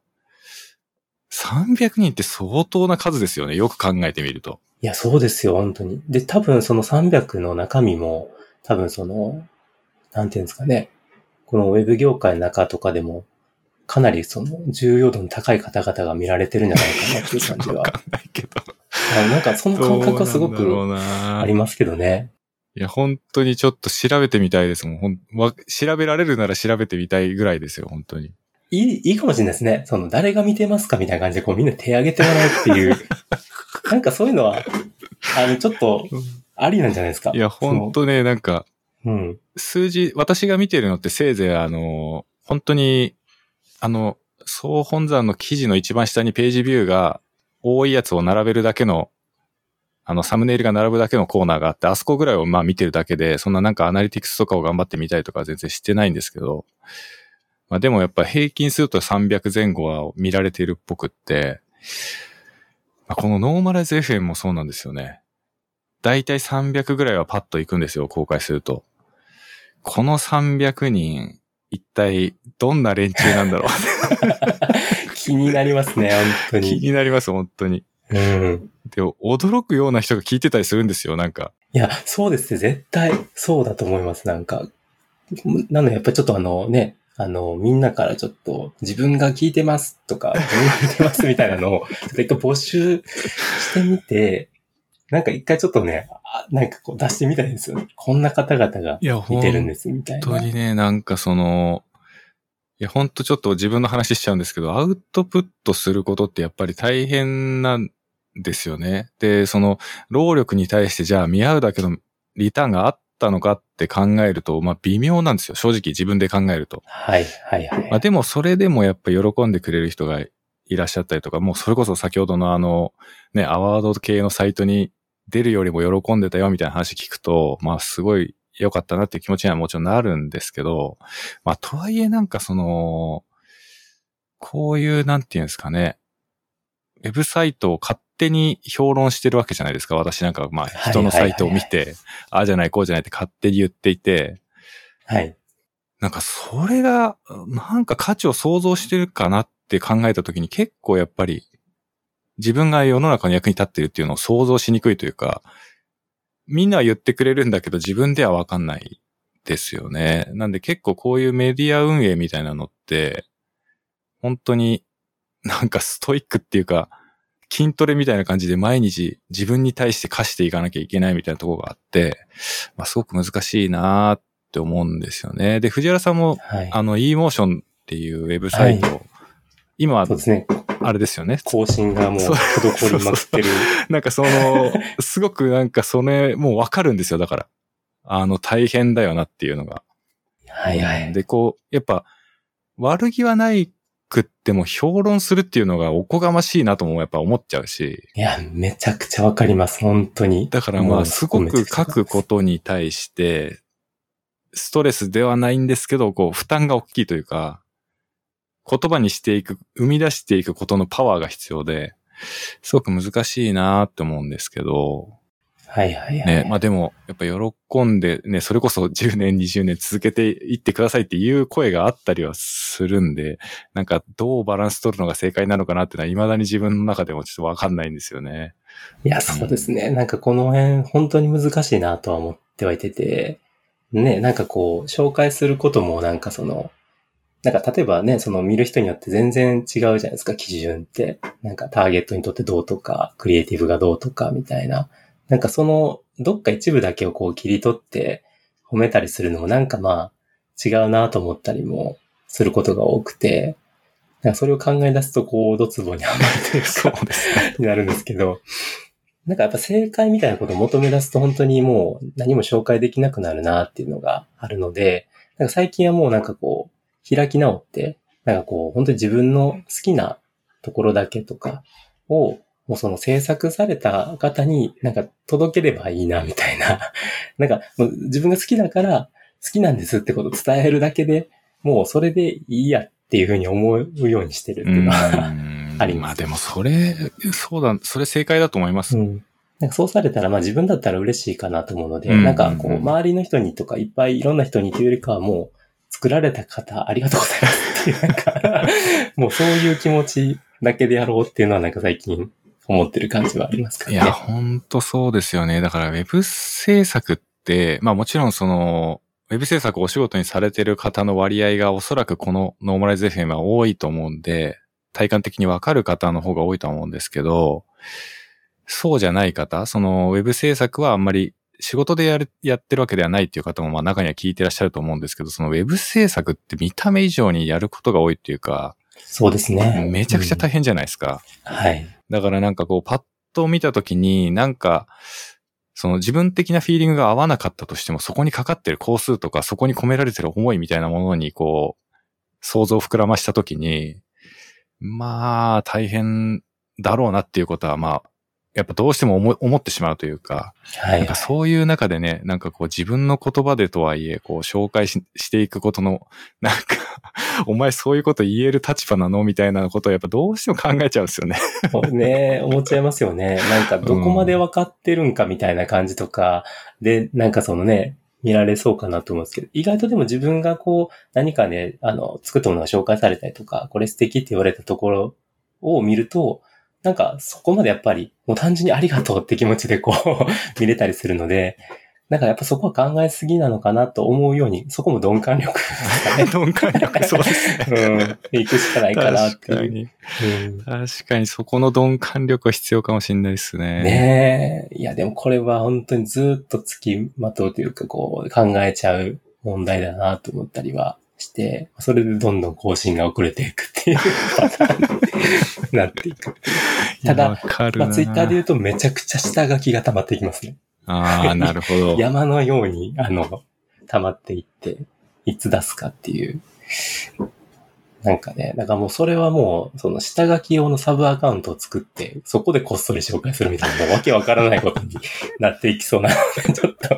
300人って相当な数ですよね。よく考えてみると。いや、そうですよ、本当に。で、多分その300の中身も、多分その、なんていうんですかね。このウェブ業界の中とかでも、かなりその重要度の高い方々が見られてるんじゃないかなっていう感じは。わかんないけど。あなんかその感覚はすごくありますけどね。いや、本当にちょっと調べてみたいですもん。ほんわ調べられるなら調べてみたいぐらいですよ、本当に。いい、いいかもしれないですね。その、誰が見てますかみたいな感じで、こうみんな手挙げてもらうっていう。なんかそういうのは、あの、ちょっと、ありなんじゃないですか。いや、本当ね、なんか、うん。数字、私が見てるのってせいぜいあの、本当に、あの、総本山の記事の一番下にページビューが多いやつを並べるだけの、あの、サムネイルが並ぶだけのコーナーがあって、あそこぐらいをまあ見てるだけで、そんななんかアナリティクスとかを頑張ってみたいとか全然してないんですけど、まあでもやっぱ平均すると300前後は見られているっぽくって、まあこのノーマライズ FM もそうなんですよね。だいたい300ぐらいはパッと行くんですよ、公開すると。この300人、一体どんな連中なんだろう 気になりますね、本当気に。になります、本当に。うん。で、驚くような人が聞いてたりするんですよ、なんか。いや、そうですね。絶対そうだと思います。なんか。なので、やっぱりちょっとあのね、あの、みんなからちょっと自分が聞いてますとか、自分が見てますみたいなのを、ちょっと一回募集してみて、なんか一回ちょっとね、あなんかこう出してみたいんですよね。こんな方々が見てるんですみたいな。本当にね、なんかその、いや、本当ちょっと自分の話しちゃうんですけど、アウトプットすることってやっぱり大変なんですよね。で、その、労力に対してじゃあ見合うだけのリターンがあったのかって考えると、まあ微妙なんですよ。正直自分で考えると。はい、はい、はい。まあでもそれでもやっぱ喜んでくれる人がいらっしゃったりとか、もうそれこそ先ほどのあの、ね、アワード系のサイトに出るよりも喜んでたよみたいな話聞くと、まあすごい良かったなっていう気持ちにはもちろんなるんですけど、まあとはいえなんかその、こういうなんていうんですかね、ウェブサイトを勝手に評論してるわけじゃないですか。私なんかまあはい人のサイトを見はいて、ああじゃないこうじゃないって勝手に言っていて、はい。なんかそれが、なんか価値を想像してるかなって考えたときに結構やっぱり自分が世の中の役に立ってるっていうのを想像しにくいというか、みんなは言ってくれるんだけど自分ではわかんないですよね。なんで結構こういうメディア運営みたいなのって、本当になんかストイックっていうか、筋トレみたいな感じで毎日自分に対して課していかなきゃいけないみたいなところがあって、まあすごく難しいなーって思うんですよね。で、藤原さんもはい。あの、eMotion っていうウェブサイトを、今はそうですね。あれですよね。更新がもうそう滞りまくってる。なんかその、すごくなんかそれ、もうわかるんですよ、だから。あの、大変だよなっていうのが。はいはい。で、こう、やっぱ、悪気はないくっても評論するっていうのがおこがましいなともやっぱ思っちゃうし。いや、めちゃくちゃわかります。本当に。だからまあ、すごく書くことに対して、ストレスではないんですけど、こう、負担が大きいというか、言葉にしていく、生み出していくことのパワーが必要で、すごく難しいなって思うんですけど、はいはいはい。ね、まあでも、やっぱ喜んでね、それこそ10年、20年続けていってくださいっていう声があったりはするんで、なんかどうバランス取るのが正解なのかなっていうのは未だに自分の中でもちょっとわかんないんですよね。いや、そうですね。なんかこの辺、本当に難しいなとは思ってはいてて、ね、なんかこう、紹介することもなんかその、なんか例えばね、その見る人によって全然違うじゃないですか、基準って。なんかターゲットにとってどうとか、クリエイティブがどうとかみたいな。なんかその、どっか一部だけをこう切り取って褒めたりするのもなんかまあ違うなと思ったりもすることが多くて、なんかそれを考え出すとこう、ドツボにはまるというか。になるんですけど、なんかやっぱ正解みたいなことを求め出すと本当にもう何も紹介できなくなるなっていうのがあるので、なんか最近はもうなんかこう、開き直って、なんかこう、本当に自分の好きなところだけとかを、もうその制作された方になんか届ければいいなみたいな。なんかもう自分が好きだから好きなんですってことを伝えるだけでもうそれでいいやっていうふうに思うようにしてるっていうのは、ん ありますまあでもそれ、そうだ、それ正解だと思います。うん。なんかそうされたら、まあ自分だったら嬉しいかなと思うので、うんなんかこう、うん周りの人にとか、いっぱいいろんな人にというよりかは、もう、作られた方、ありがとうございますっていう、なんか、もうそういう気持ちだけでやろうっていうのはなんか最近思ってる感じはありますか？ね。いや、ほんとそうですよね。だからウェブ制作って、まあもちろんその、ウェブ制作をお仕事にされてる方の割合がおそらくこのノーマライズ FM は多いと思うんで、体感的にわかる方の方が多いと思うんですけど、そうじゃない方、そのウェブ制作はあんまり仕事でやる、やってるわけではないっていう方もまあ中には聞いてらっしゃると思うんですけど、そのウェブ制作って見た目以上にやることが多いっていうか、そうですね。めちゃくちゃ大変じゃないですか。はい。だからなんかこう、パッと見たときに、なんか、その自分的なフィーリングが合わなかったとしても、そこにかかってる工数とか、そこに込められてる思いみたいなものに、こう、想像を膨らましたときに、まあ、大変だろうなっていうことは、まあ、やっぱどうしても思い思ってしまうというか、はい。なんかそういう中でね、なんかこう自分の言葉でとはいえ、こう紹介ししていくことの、なんか、お前そういうこと言える立場なのみたいなことをやっぱどうしても考えちゃうんですよね。ね思っちゃいますよね。なんか、どこまで分かってるんかみたいな感じとか、で、なんかそのね、見られそうかなと思うんですけど、意外とでも自分がこう、何かね、あの、作ったものが紹介されたりとか、これ素敵って言われたところを見ると、なんかそこまでやっぱり、もう単純にありがとうって気持ちでこう、見れたりするので、なんかやっぱそこは考えすぎなのかなと思うように、そこも鈍感力ね。鈍感力、そうですね。うん。行くしかないかなっていう。確かに。うん確かにそこの鈍感力は必要かもしれないですね。ねえ。いや、でもこれは本当にずっと付きまとうというか、こう、考えちゃう問題だなと思ったりはして、それでどんどん更新が遅れていくっていうパターンになっていく。いやただ。まあ、ツイッターで言うとめちゃくちゃ下書きが溜まっていきますね。ああ、なるほど。山のように、あの、溜まっていって、いつ出すかっていう。なんかね、だからもうそれはもう、その下書き用のサブアカウントを作って、そこでこっそり紹介するみたいな、わけわからないことになっていきそうな ちょっと、ど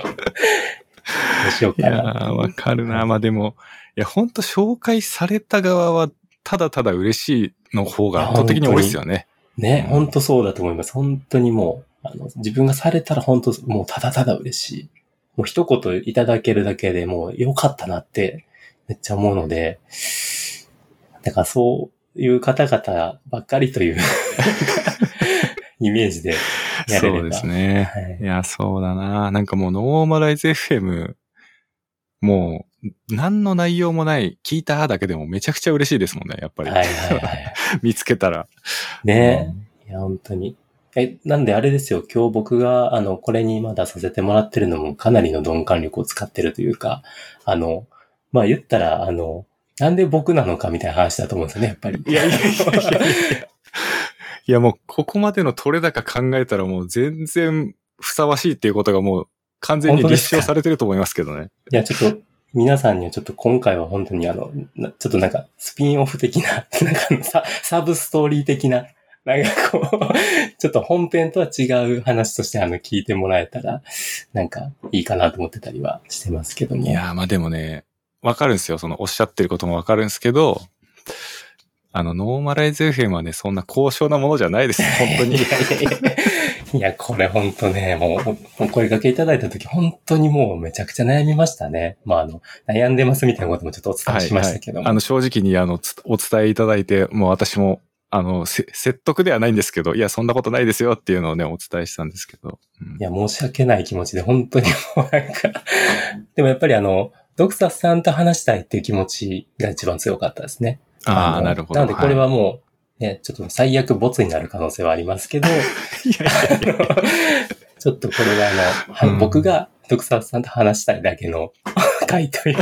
うしよういやかな。ーわかるな。まあでも、いや、本当紹介された側は、ただただ嬉しいの方が圧倒的に多いですよね。ね、本当そうだと思います。本当にもう、あの、自分がされたら本当、もうただただ嬉しい。もう一言いただけるだけでもう良かったなってめっちゃ思うので、だからそういう方々ばっかりという イメージでやれれば。そうですね。はいいや、そうだな。なんかもうノーマライズ FM、もう、何の内容もない、聞いただけでもめちゃくちゃ嬉しいですもんね、やっぱり。はいはいはい。見つけたら。ねいや、本当に。え、なんであれですよ、今日僕が、あの、これにまださせてもらってるのもかなりの鈍感力を使ってるというか、あの、まあ言ったら、あの、なんで僕なのかみたいな話だと思うんですよね、やっぱり。いやいやいやいや。いやもう、ここまでの取れ高考えたらもう全然ふさわしいっていうことがもう完全に立証されてると思いますけどね。いや、ちょっと、皆さんにはちょっと今回は本当にあの、なちょっとなんかスピンオフ的な、なんかササブストーリー的な、なんかこう、ちょっと本編とは違う話としてあの聞いてもらえたら、なんかいいかなと思ってたりはしてますけども。いやーまあでもね、わかるんですよ。そのおっしゃってることもわかるんですけど、あの、ノーマライズ FM はね、そんな高尚なものじゃないです。本当に い。やいやいやいや、これ本当ね、もう、お声掛けいただいたとき、本当にもうめちゃくちゃ悩みましたね。まあ、あの、悩んでますみたいなこともちょっとお伝えしましたけども。あの、正直にあの、つお伝えいただいて、もう私も、あの、せ説得ではないんですけど、いや、そんなことないですよっていうのをね、お伝えしたんですけど。うんいや、申し訳ない気持ちで、本当にもうなんか、でもやっぱりあの、ドクサスさんと話したいっていう気持ちが一番強かったですね。ああ、のなるほど。なのでこれはもう、ね、ちょっと最悪ボツになる可能性はありますけど、い、いやいやいやちょっとこれはあの、はうん僕がドクサスさんと話したいだけの 回という。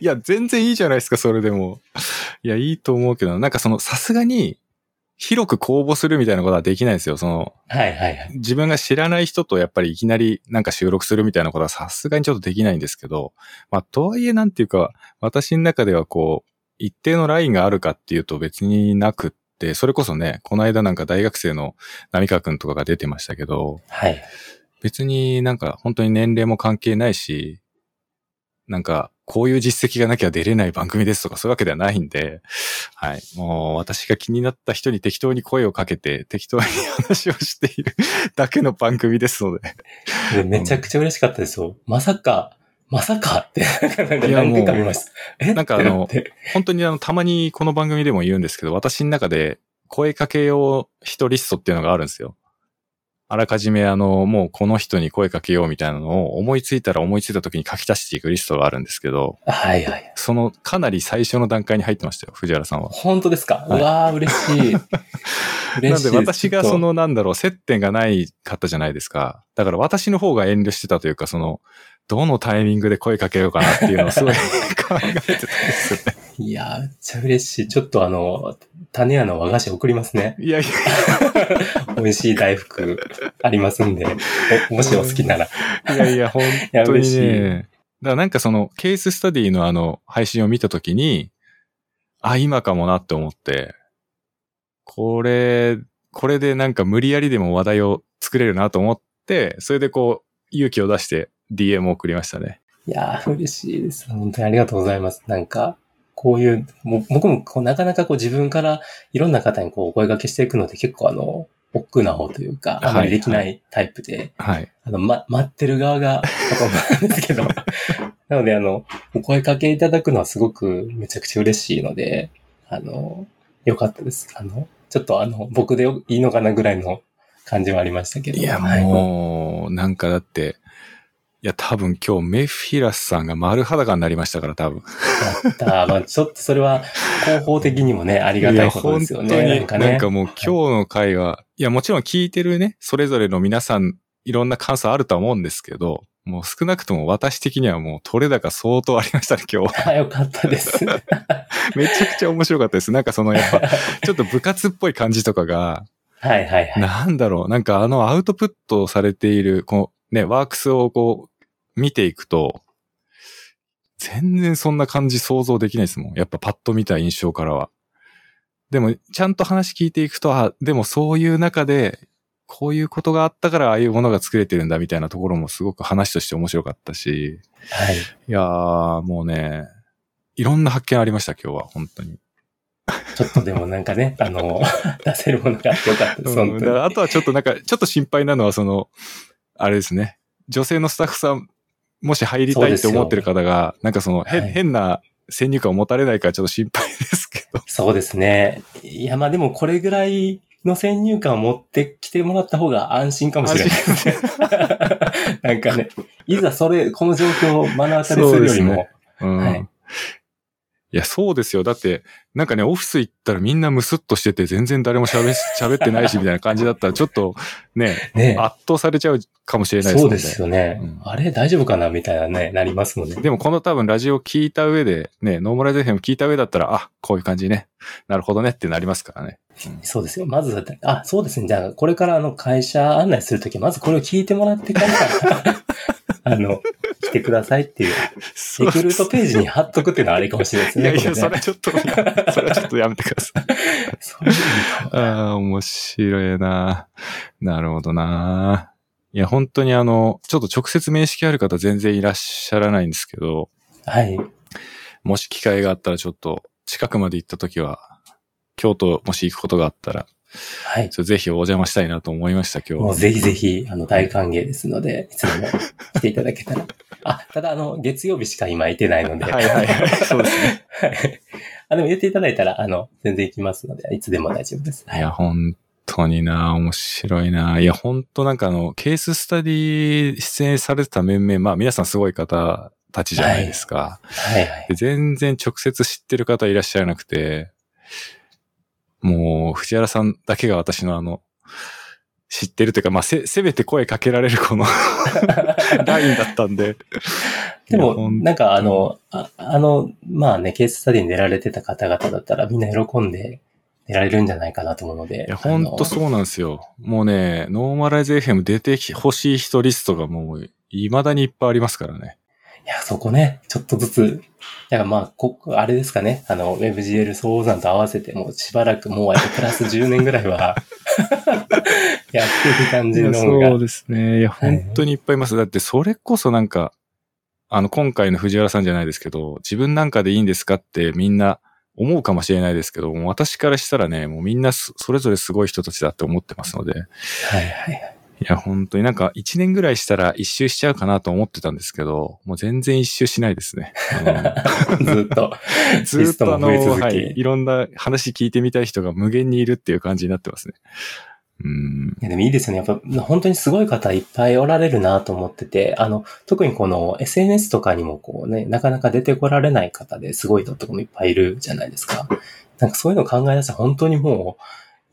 いや、全然いいじゃないですか、それでも。いや、いいと思うけど、なんかその、さすがに、広く公募するみたいなことはできないですよ。その、はいはいはい。自分が知らない人とやっぱりいきなりなんか収録するみたいなことはさすがにちょっとできないんですけど、まあ、とはいえなんていうか、私の中ではこう、一定のラインがあるかっていうと別になくって、それこそね、この間なんか大学生の波川くんとかが出てましたけど、はい。別になんか本当に年齢も関係ないし、なんかこういう実績がなきゃ出れない番組ですとかそういうわけではないんで、はい。もう私が気になった人に適当に声をかけて適当に話をしているだけの番組ですので。でめちゃくちゃ嬉しかったですよ。まさか、まさかって、なんか何回か見ました。え？なんかあの本当にあの、たまにこの番組でも言うんですけど、私の中で声かけよう人リストっていうのがあるんですよ。あらかじめあの、もうこの人に声かけようみたいなのを思いついたら思いついた時に書き出していくリストがあるんですけど、はいはい。そのかなり最初の段階に入ってましたよ、藤原さんは。本当ですか、はいうわー、嬉しい。嬉しいなんで私がそのなんだろう、接点がないかったじゃないですか。だから私の方が遠慮してたというか、その、どのタイミングで声かけようかなっていうのをすごい 考えてたんですよね。いやー、めっちゃ嬉しい。ちょっとあの、種屋の和菓子送りますね。いやいや、美味しい大福ありますんで、おもしお好きなら。いやいや、本や当に嬉しいね。だからなんかそのケーススタディのあの配信を見たときに、あ、今かもなって思って、これ、これでなんか無理やりでも話題を作れるなと思って、それでこう勇気を出して DM を送りましたね。いやー、嬉しいです。本当にありがとうございます。なんか、こういう、もう僕もこうなかなかこう自分からいろんな方にこうお声掛けしていくのって結構あの、億劫な方というか、あまりできないタイプで、はい。あの、ま、待ってる側がなんですけど、なのであの、お声掛けいただくのはすごくめちゃくちゃ嬉しいので、あの、よかったです。あの、ちょっとあの、僕でよいいのかなぐらいの感じはありましたけど。いや、はいもう、なんかだって、いや、多分今日メフィラスさんが丸裸になりましたから、多分。やった。まあちょっとそれは広報的にもね、ありがたいことですよね。本当になんかね。なんかもう今日の回は、いや、もちろん聞いてるね、それぞれの皆さん、いろんな感想あるとは思うんですけど、もう少なくとも私的にはもう取れ高相当ありましたね、今日は。あよかったです。めちゃくちゃ面白かったです。なんかそのやっぱ、ちょっと部活っぽい感じとかが、はいはいはい。なんだろう、なんかあのアウトプットされている、こう、ね、ワークスをこう、見ていくと、全然そんな感じ想像できないですもん。やっぱパッと見た印象からは。でも、ちゃんと話聞いていくと、あ、でもそういう中で、こういうことがあったからああいうものが作れてるんだみたいなところもすごく話として面白かったし、はい。いやー、もうね、いろんな発見ありました、今日は、本当に。ちょっとでもなんかね、あの、出せるものがあってよかったです。あとはちょっとなんか、ちょっと心配なのは、その、あれですね。女性のスタッフさん、もし入りたいって思ってる方が、なんかその、へはい変な先入観を持たれないからちょっと心配ですけど。そうですね。いや、まあでもこれぐらいの先入観を持ってきてもらった方が安心かもしれないですね。なんかね、いざそれ、この状況を目の当たりするよりも、うん。はいいや、そうですよ。だって、なんかね、オフィス行ったらみんなムスッとしてて、全然誰も喋っ 喋ってないし、みたいな感じだったら、ちょっと、ね、ね、圧倒されちゃうかもしれないですね。そうですよね、うんあれ大丈夫かなみたいなね、なりますもんね。でもこの多分ラジオ聞いた上で、ね、ノーマライゼーション聞いた上だったら、あ、こういう感じね。なるほどねってなりますからね。そうですよ。まずあ、そうですね。じゃあ、これからあの会社案内するとき、まずこれを聞いてもらってから、あの、来てくださいっていう、リクルートページに貼っとくっていうのはありかもしれないですね。いやいや、それはちょっと、それはちょっとやめてください。そういうのかもああ、面白いな。なるほどな。いや、本当にあの、ちょっと直接面識ある方全然いらっしゃらないんですけど、はい。もし機会があったらちょっと近くまで行った時は、京都もし行くことがあったら、はい。ぜひお邪魔したいなと思いました、今日は。もうぜひぜひ、あの、大歓迎ですので、いつでも 来ていただけたら。あ、ただあの、月曜日しか今いてないので。はいはいはいそうですね。はい。あ、でも言っていただいたら、あの、全然行きますので、いつでも大丈夫です。いや、本当にな、面白いな。いや、本当なんかあの、ケーススタディ出演されてた面々、まあ皆さんすごい方たちじゃないですか。はいはい。で全然直接知ってる方いらっしゃらなくて、もう、藤原さんだけが私のあの、知ってるというか、まあ、せ、せめて声かけられるこの ラインだったんで。でも、なんかあの、ああの、まあね、ケーススタディに出られてた方々だったらみんな喜んで出られるんじゃないかなと思うので。いや、ほんとう。そうなんですよ。もうね、ノーマライズ FM 出てほしい人リストがもう、未だにいっぱいありますからね。いや、そこね、ちょっとずつ、だからまあ、こ、あれですかね、あの、WebGL 総山と合わせて、もうしばらく、もうやっぱプラス10年ぐらいは、やってる感じのが。そうですね。いや、はい本当にいっぱいいます。だって、それこそなんか、あの、今回の藤原さんじゃないですけど、自分なんかでいいんですかってみんな思うかもしれないですけど、もう私からしたらね、もうみんなそそれぞれすごい人たちだって思ってますので、はいはいはい。いや、本当になんか1年ぐらいしたら一周しちゃうかなと思ってたんですけど、もう全然一周しないですね。ずっと。ずっとあの、はい、いろんな話聞いてみたい人が無限にいるっていう感じになってますね。うん。いやでもいいですよね。やっぱ本当にすごい方いっぱいおられるなと思ってて、あの、特にこの SNS とかにもこうね、なかなか出てこられない方ですごい人とかもいっぱいいるじゃないですか。なんかそういうのを考え出したら本当にもう、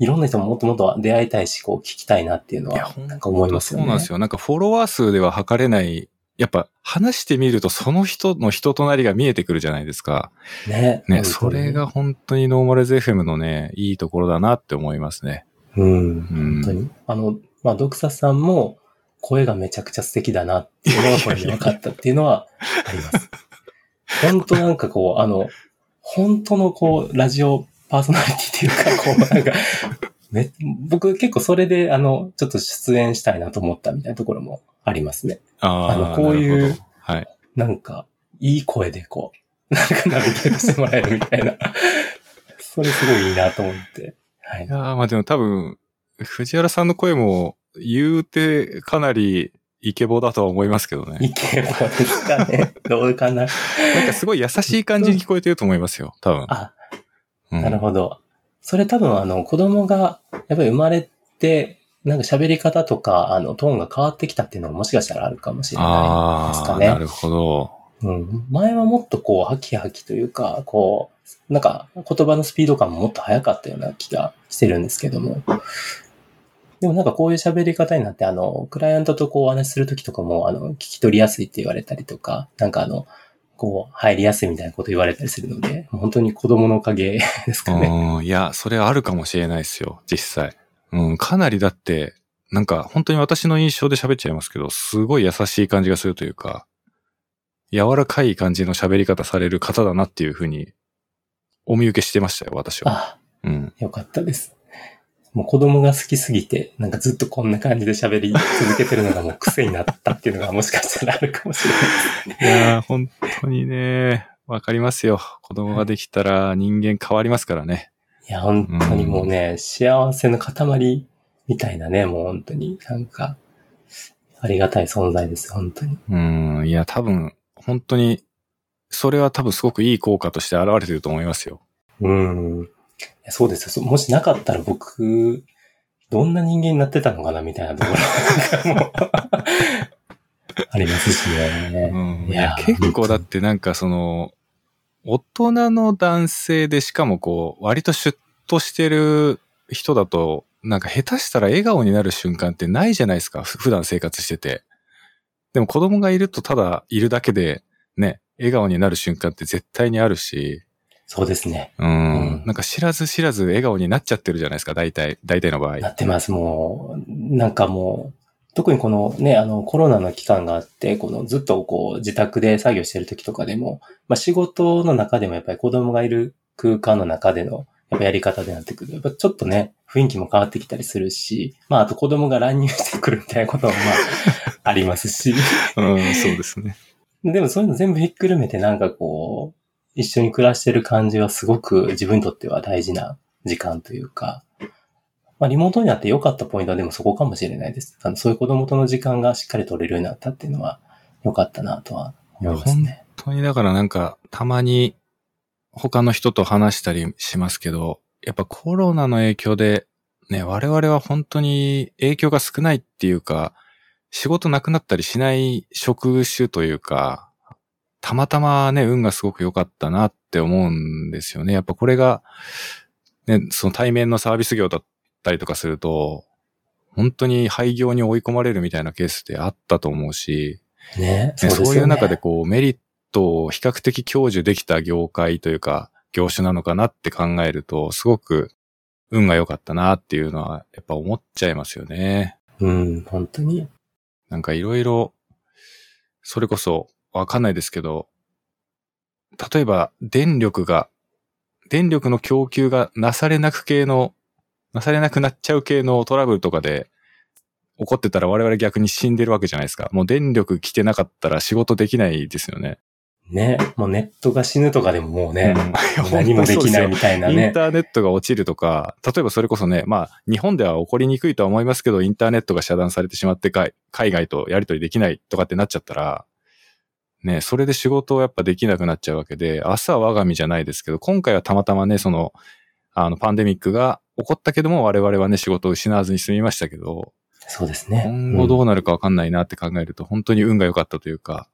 いろんな人ももっともっと出会いたいし、こう聞きたいなっていうのは、なんか思いますよね。そうなんですよ。なんかフォロワー数では測れない、やっぱ話してみるとその人の人となりが見えてくるじゃないですか。ね。ね、それが本当にノーマルズ FM のね、いいところだなって思いますね。うん。うん、本当に。あの、まあ、ドクサさんも声がめちゃくちゃ素敵だなっていうのがこれで分かったっていうのは あります。本当なんかこう、あの、本当のこう、ラジオパーソナリティっていうか、こう、なんか、め、僕結構それで、あの、ちょっと出演したいなと思ったみたいなところもありますね。ああの、こういう、はい。なんか、いい声でこう、なんかナビゲートしてもらえるみたいな。それすごいいいなと思って。はい。いやまあでも多分、藤原さんの声も言うてかなりイケボだとは思いますけどね。イケボですかね。どうかな。なんかすごい優しい感じに聞こえてると思いますよ、多分。あ、なるほど。それ多分あの子供がやっぱり生まれて、なんか喋り方とか、あの、トーンが変わってきたっていうのももしかしたらあるかもしれないですかね。なるほど。うん。前はもっとこう、ハキハキというか、こう、なんか言葉のスピード感ももっと速かったような気がしてるんですけども。でもなんかこういう喋り方になって、あの、クライアントとこうお話しするときとかも、あの、聞き取りやすいって言われたりとか、なんかあの、こう、入りやすいみたいなこと言われたりするので、本当に子供のおかげ ですかね。いや、それあるかもしれないですよ、実際。うん、かなりだって、なんか本当に私の印象で喋っちゃいますけど、すごい優しい感じがするというか、柔らかい感じの喋り方される方だなっていうふうに、お見受けしてましたよ、私は。あ、うん。よかったです。もう子供が好きすぎて、なんかずっとこんな感じで喋り続けてるのがもう癖になったっていうのがもしかしたらあるかもしれないですね。いやー、本当にね、わかりますよ。子供ができたら人間変わりますからね。いや、本当にもうね、うん、幸せの塊みたいなね、もう本当になんか、ありがたい存在です、本当に。うん、いや、多分、本当に、それは多分すごくいい効果として現れてると思いますよ。うん。そうですよ。もしなかったら僕、どんな人間になってたのかなみたいなところも ありますしね。うん、いや、結構だってなんかその、大人の男性でしかもこう、割とシュッとしてる人だと、なんか下手したら笑顔になる瞬間ってないじゃないですか。普段生活してて。でも子供がいるとただいるだけで、ね、笑顔になる瞬間って絶対にあるし、そうですね。うん。なんか知らず知らず笑顔になっちゃってるじゃないですか、大体、大体の場合。なってます、もう。なんかもう、特にこのね、あのコロナの期間があって、このずっとこう自宅で作業してる時とかでも、まあ仕事の中でもやっぱり子供がいる空間の中でのやっぱやり方でなってくる。やっぱちょっとね、雰囲気も変わってきたりするし、まああと子供が乱入してくるみたいなこともまあ ありますし。うん、そうですね。でもそういうの全部ひっくるめてなんかこう、一緒に暮らしてる感じはすごく自分にとっては大事な時間というか、まあ、リモートになって良かったポイントはでもそこかもしれないです。あのそういう子供との時間がしっかり取れるようになったっていうのは良かったなとは思いますね。本当にだからなんかたまに他の人と話したりしますけど、やっぱコロナの影響でね、我々は本当に影響が少ないっていうか、仕事なくなったりしない職種というか、たまたまね、運がすごく良かったなって思うんですよね。やっぱこれが、ね、その対面のサービス業だったりとかすると、本当に廃業に追い込まれるみたいなケースってあったと思うし、ね、そう、ね、そういう中でこうメリットを比較的享受できた業界というか、業種なのかなって考えると、すごく運が良かったなっていうのはやっぱ思っちゃいますよね。うん、本当に。なんかいろいろ、それこそわかんないですけど、例えば電力が、電力の供給がなされなく系の、なされなくなっちゃう系のトラブルとかで起こってたら我々逆に死んでるわけじゃないですか。もう電力来てなかったら仕事できないですよね。ね、もうネットが死ぬとかでももうね、うん 何もできないみたいなね。インターネットが落ちるとか、例えばそれこそね、まあ、日本では起こりにくいとは思いますけど、インターネットが遮断されてしまって海海外とやり取りできないとかってなっちゃったら、ね、それで仕事をやっぱできなくなっちゃうわけで、明日は我が身じゃないですけど、今回はたまたまね、その、あの、パンデミックが起こったけども、我々はね、仕事を失わずに済みましたけど、そうですね。今後どうなるかわかんないなって考えると、本当に運が良かったというか、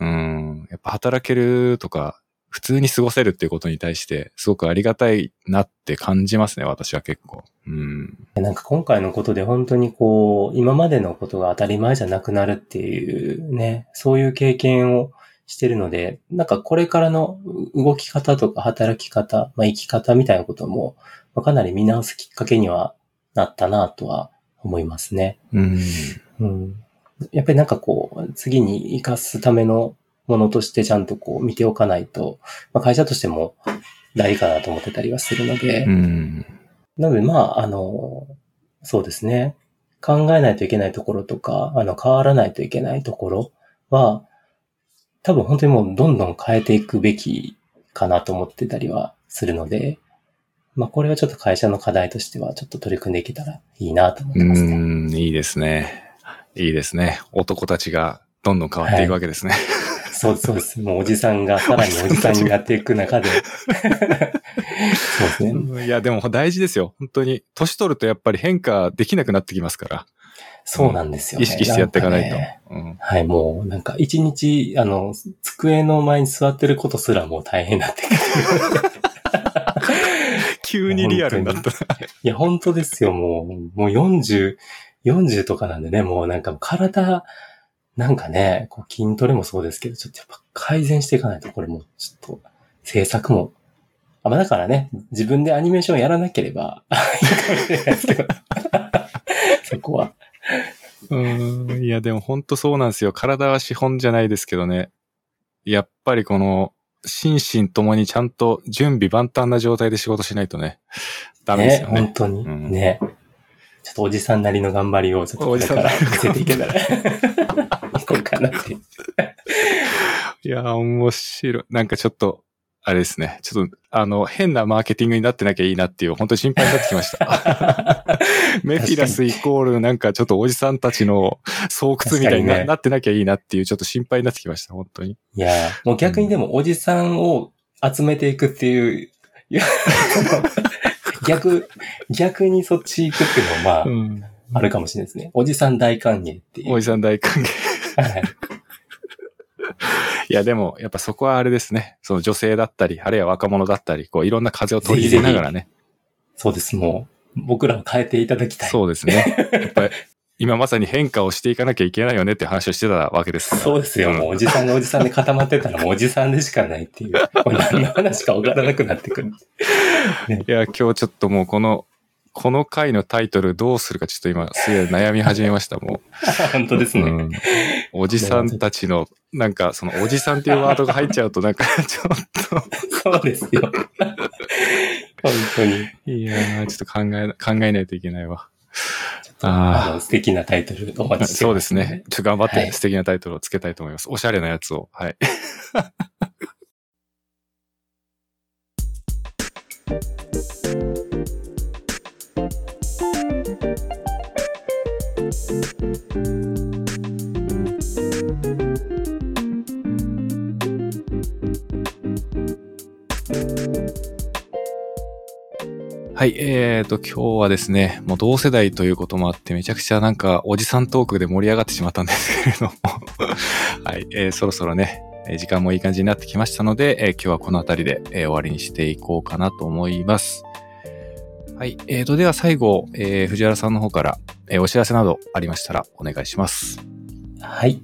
うん、やっぱ働けるとか、普通に過ごせるっていうことに対して、すごくありがたいなって感じますね、私は結構。うん。なんか今回のことで本当にこう、今までのことが当たり前じゃなくなるっていうね、そういう経験をしてるので、なんかこれからの動き方とか働き方、まあ、生き方みたいなことも、まあかなり見直すきっかけにはなったなとは思いますね。うん。うん。やっぱりなんかこう、次に活かすためのものとしてちゃんとこう見ておかないと、まあ、会社としても大事かなと思ってたりはするので、うん。なので、まあ、あの、そうですね。考えないといけないところとか、あの、変わらないといけないところは、多分本当にもうどんどん変えていくべきかなと思ってたりはするので、まあ、これはちょっと会社の課題としてはちょっと取り組んでいけたらいいなと思ってますね。うん、いいですね。いいですね。男たちがどんどん変わっていくわけですね。そうそうです。もうおじさんがさらにおじさんになっていく中で。そうですね。うんいや、でも大事ですよ。本当に。年取るとやっぱり変化できなくなってきますから。そうなんですよね。意識してやっていかないと。んねうんはい、もうなんか一日、あの、机の前に座ってることすらもう大変になってくる。急にリアルになった。いや、本当ですよ、もう、もう40、40とかなんでね、もうなんか体、なんかね、こう筋トレもそうですけど、ちょっとやっぱ改善していかないと、これもうちょっと、制作も、あ、まあだからね、自分でアニメーションやらなければいいかもしれないですけど、そこは。うん。いや、でも本当そうなんですよ。体は資本じゃないですけどね。やっぱりこの、心身ともにちゃんと準備万端な状態で仕事しないとね、ダメですよね。本当に。うんね。ちょっとおじさんなりの頑張りをちょっとこれから見せていけたら、かなって。いや、面白い。なんかちょっと、あれですね。ちょっと、あの、変なマーケティングになってなきゃいいなっていう、本当に心配になってきました。メフィラスイコールなんかちょっとおじさんたちの巣窟みたいにな,、ねなってなきゃいいなっていう、ちょっと心配になってきました、本当に。いや、もう逆にでもおじさんを集めていくっていう、い や逆、逆にそっち行くっていうのはまん。あ、あるかもしれないですね。おじさん大歓迎っていう。おじさん大歓迎。はいいや、でも、やっぱそこはあれですね。その女性だったり、あるいは若者だったり、こう、いろんな風を取り入れながらね。そうです、もう、僕らを変えていただきたい。そうですね。やっぱり、今まさに変化をしていかなきゃいけないよねって話をしてたわけですから。そうですよ。もうおじさんがおじさんで固まってたらもうおじさんでしかないっていう。これ何の話か分からなくなってくる。いや、今日ちょっともうこの、この回のタイトルどうするかちょっと今、すげえ悩み始めました、も 本当ですう。ね。うん。おじさんたちの、なんか、その、おじさんっていうワードが入っちゃうと、なんか、ちょっそうですよ。本当に。と、いやー、ちょっと考え、考えないといけないわ。ああの素敵なタイトルお待あ、ちしてますそうですね。。ちょっと頑張っはいて素敵なタイトルをつけたいと思います。おしゃれなやつを。はい。はい、えーと、今日はですね、もう同世代ということもあって、めちゃくちゃなんかおじさんトークで盛り上がってしまったんですけれども、はい、えーそろそろね、時間もいい感じになってきましたので、えー今日はこの辺りで、えー終わりにしていこうかなと思います。はい、えーと、では最後、えー藤原さんの方から、えーお知らせなどありましたらお願いします。はい。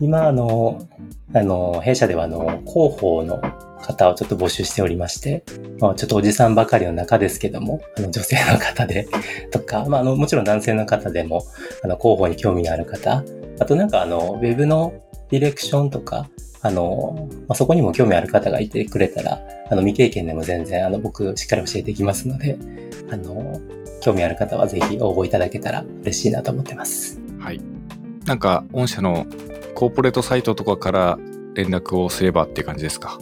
今、あの、あの、弊社では、あの、広報の方をちょっと募集しておりまして、まあ、ちょっとおじさんばかりの中ですけども、あの、女性の方で、とか、まあ、あの、もちろん男性の方でも、あの、広報に興味のある方、あとなんか、あの、ウェブのディレクションとか、あの、まあ、そこにも興味ある方がいてくれたら、あの、未経験でも全然、あの、僕、しっかり教えていきますので、あの、興味ある方はぜひ応募いただけたら嬉しいなと思ってます。はい。なんか、御社のコーポレートサイトとかから連絡をすればっていう感じですか？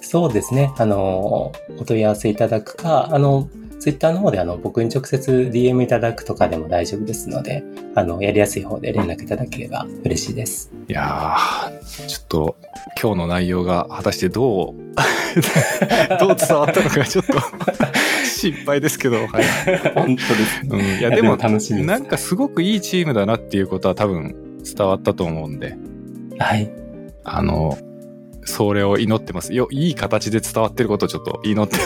そうですね。あの、お問い合わせいただくか、あの、ツイッターの方であの、僕に直接 DM いただくとかでも大丈夫ですので、あの、やりやすい方で連絡いただければ嬉しいです。いやー、ちょっと、今日の内容が果たしてどう どう伝わったのかちょっと心配ですけど、はい。本当です。うん、いや、でも、楽しみなんかすごくいいチームだなっていうことは多分伝わったと思うんで。はい。あの、それを祈ってます。よ、いい形で伝わってることをちょっと祈って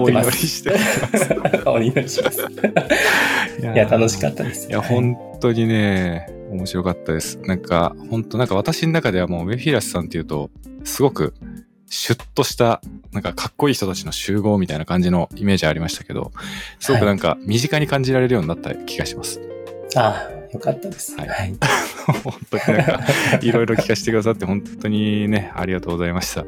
お祈りして お祈りします。いや、楽しかったです。いや、本当にね、面白かったです。なんか、本当なんか私の中ではもうメフィラスさんっていうと、すごくシュッとした、なんかかっこいい人たちの集合みたいな感じのイメージありましたけど、すごくなんか身近に感じられるようになった気がします。はい、ああ、よかったです。はい。はい、本当になんか、いろいろ聞かせてくださって本当にね、ありがとうございました。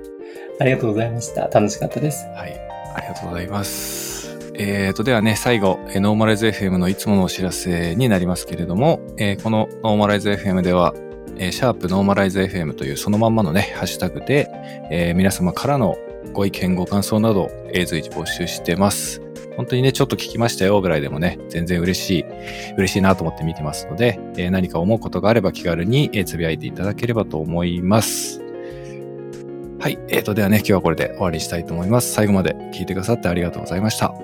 ありがとうございました。楽しかったです。はい。ありがとうございます。えーと、ではね、最後、ノーマライズ FM のいつものお知らせになりますけれども、えー、このノーマライズ FM では、えー、シャープノーマライズ FM というそのまんまのね、ハッシュタグで、えー、皆様からのご意見、ご感想など、えー、随時募集してます。本当にね、ちょっと聞きましたよぐらいでもね、全然嬉しい、嬉しいなと思って見てますので、えー、何か思うことがあれば気軽に、え、つぶやいていただければと思います。はい。えっ、ー、と、ではね、今日はこれで終わりにしたいと思います。最後まで聞いてくださってありがとうございました。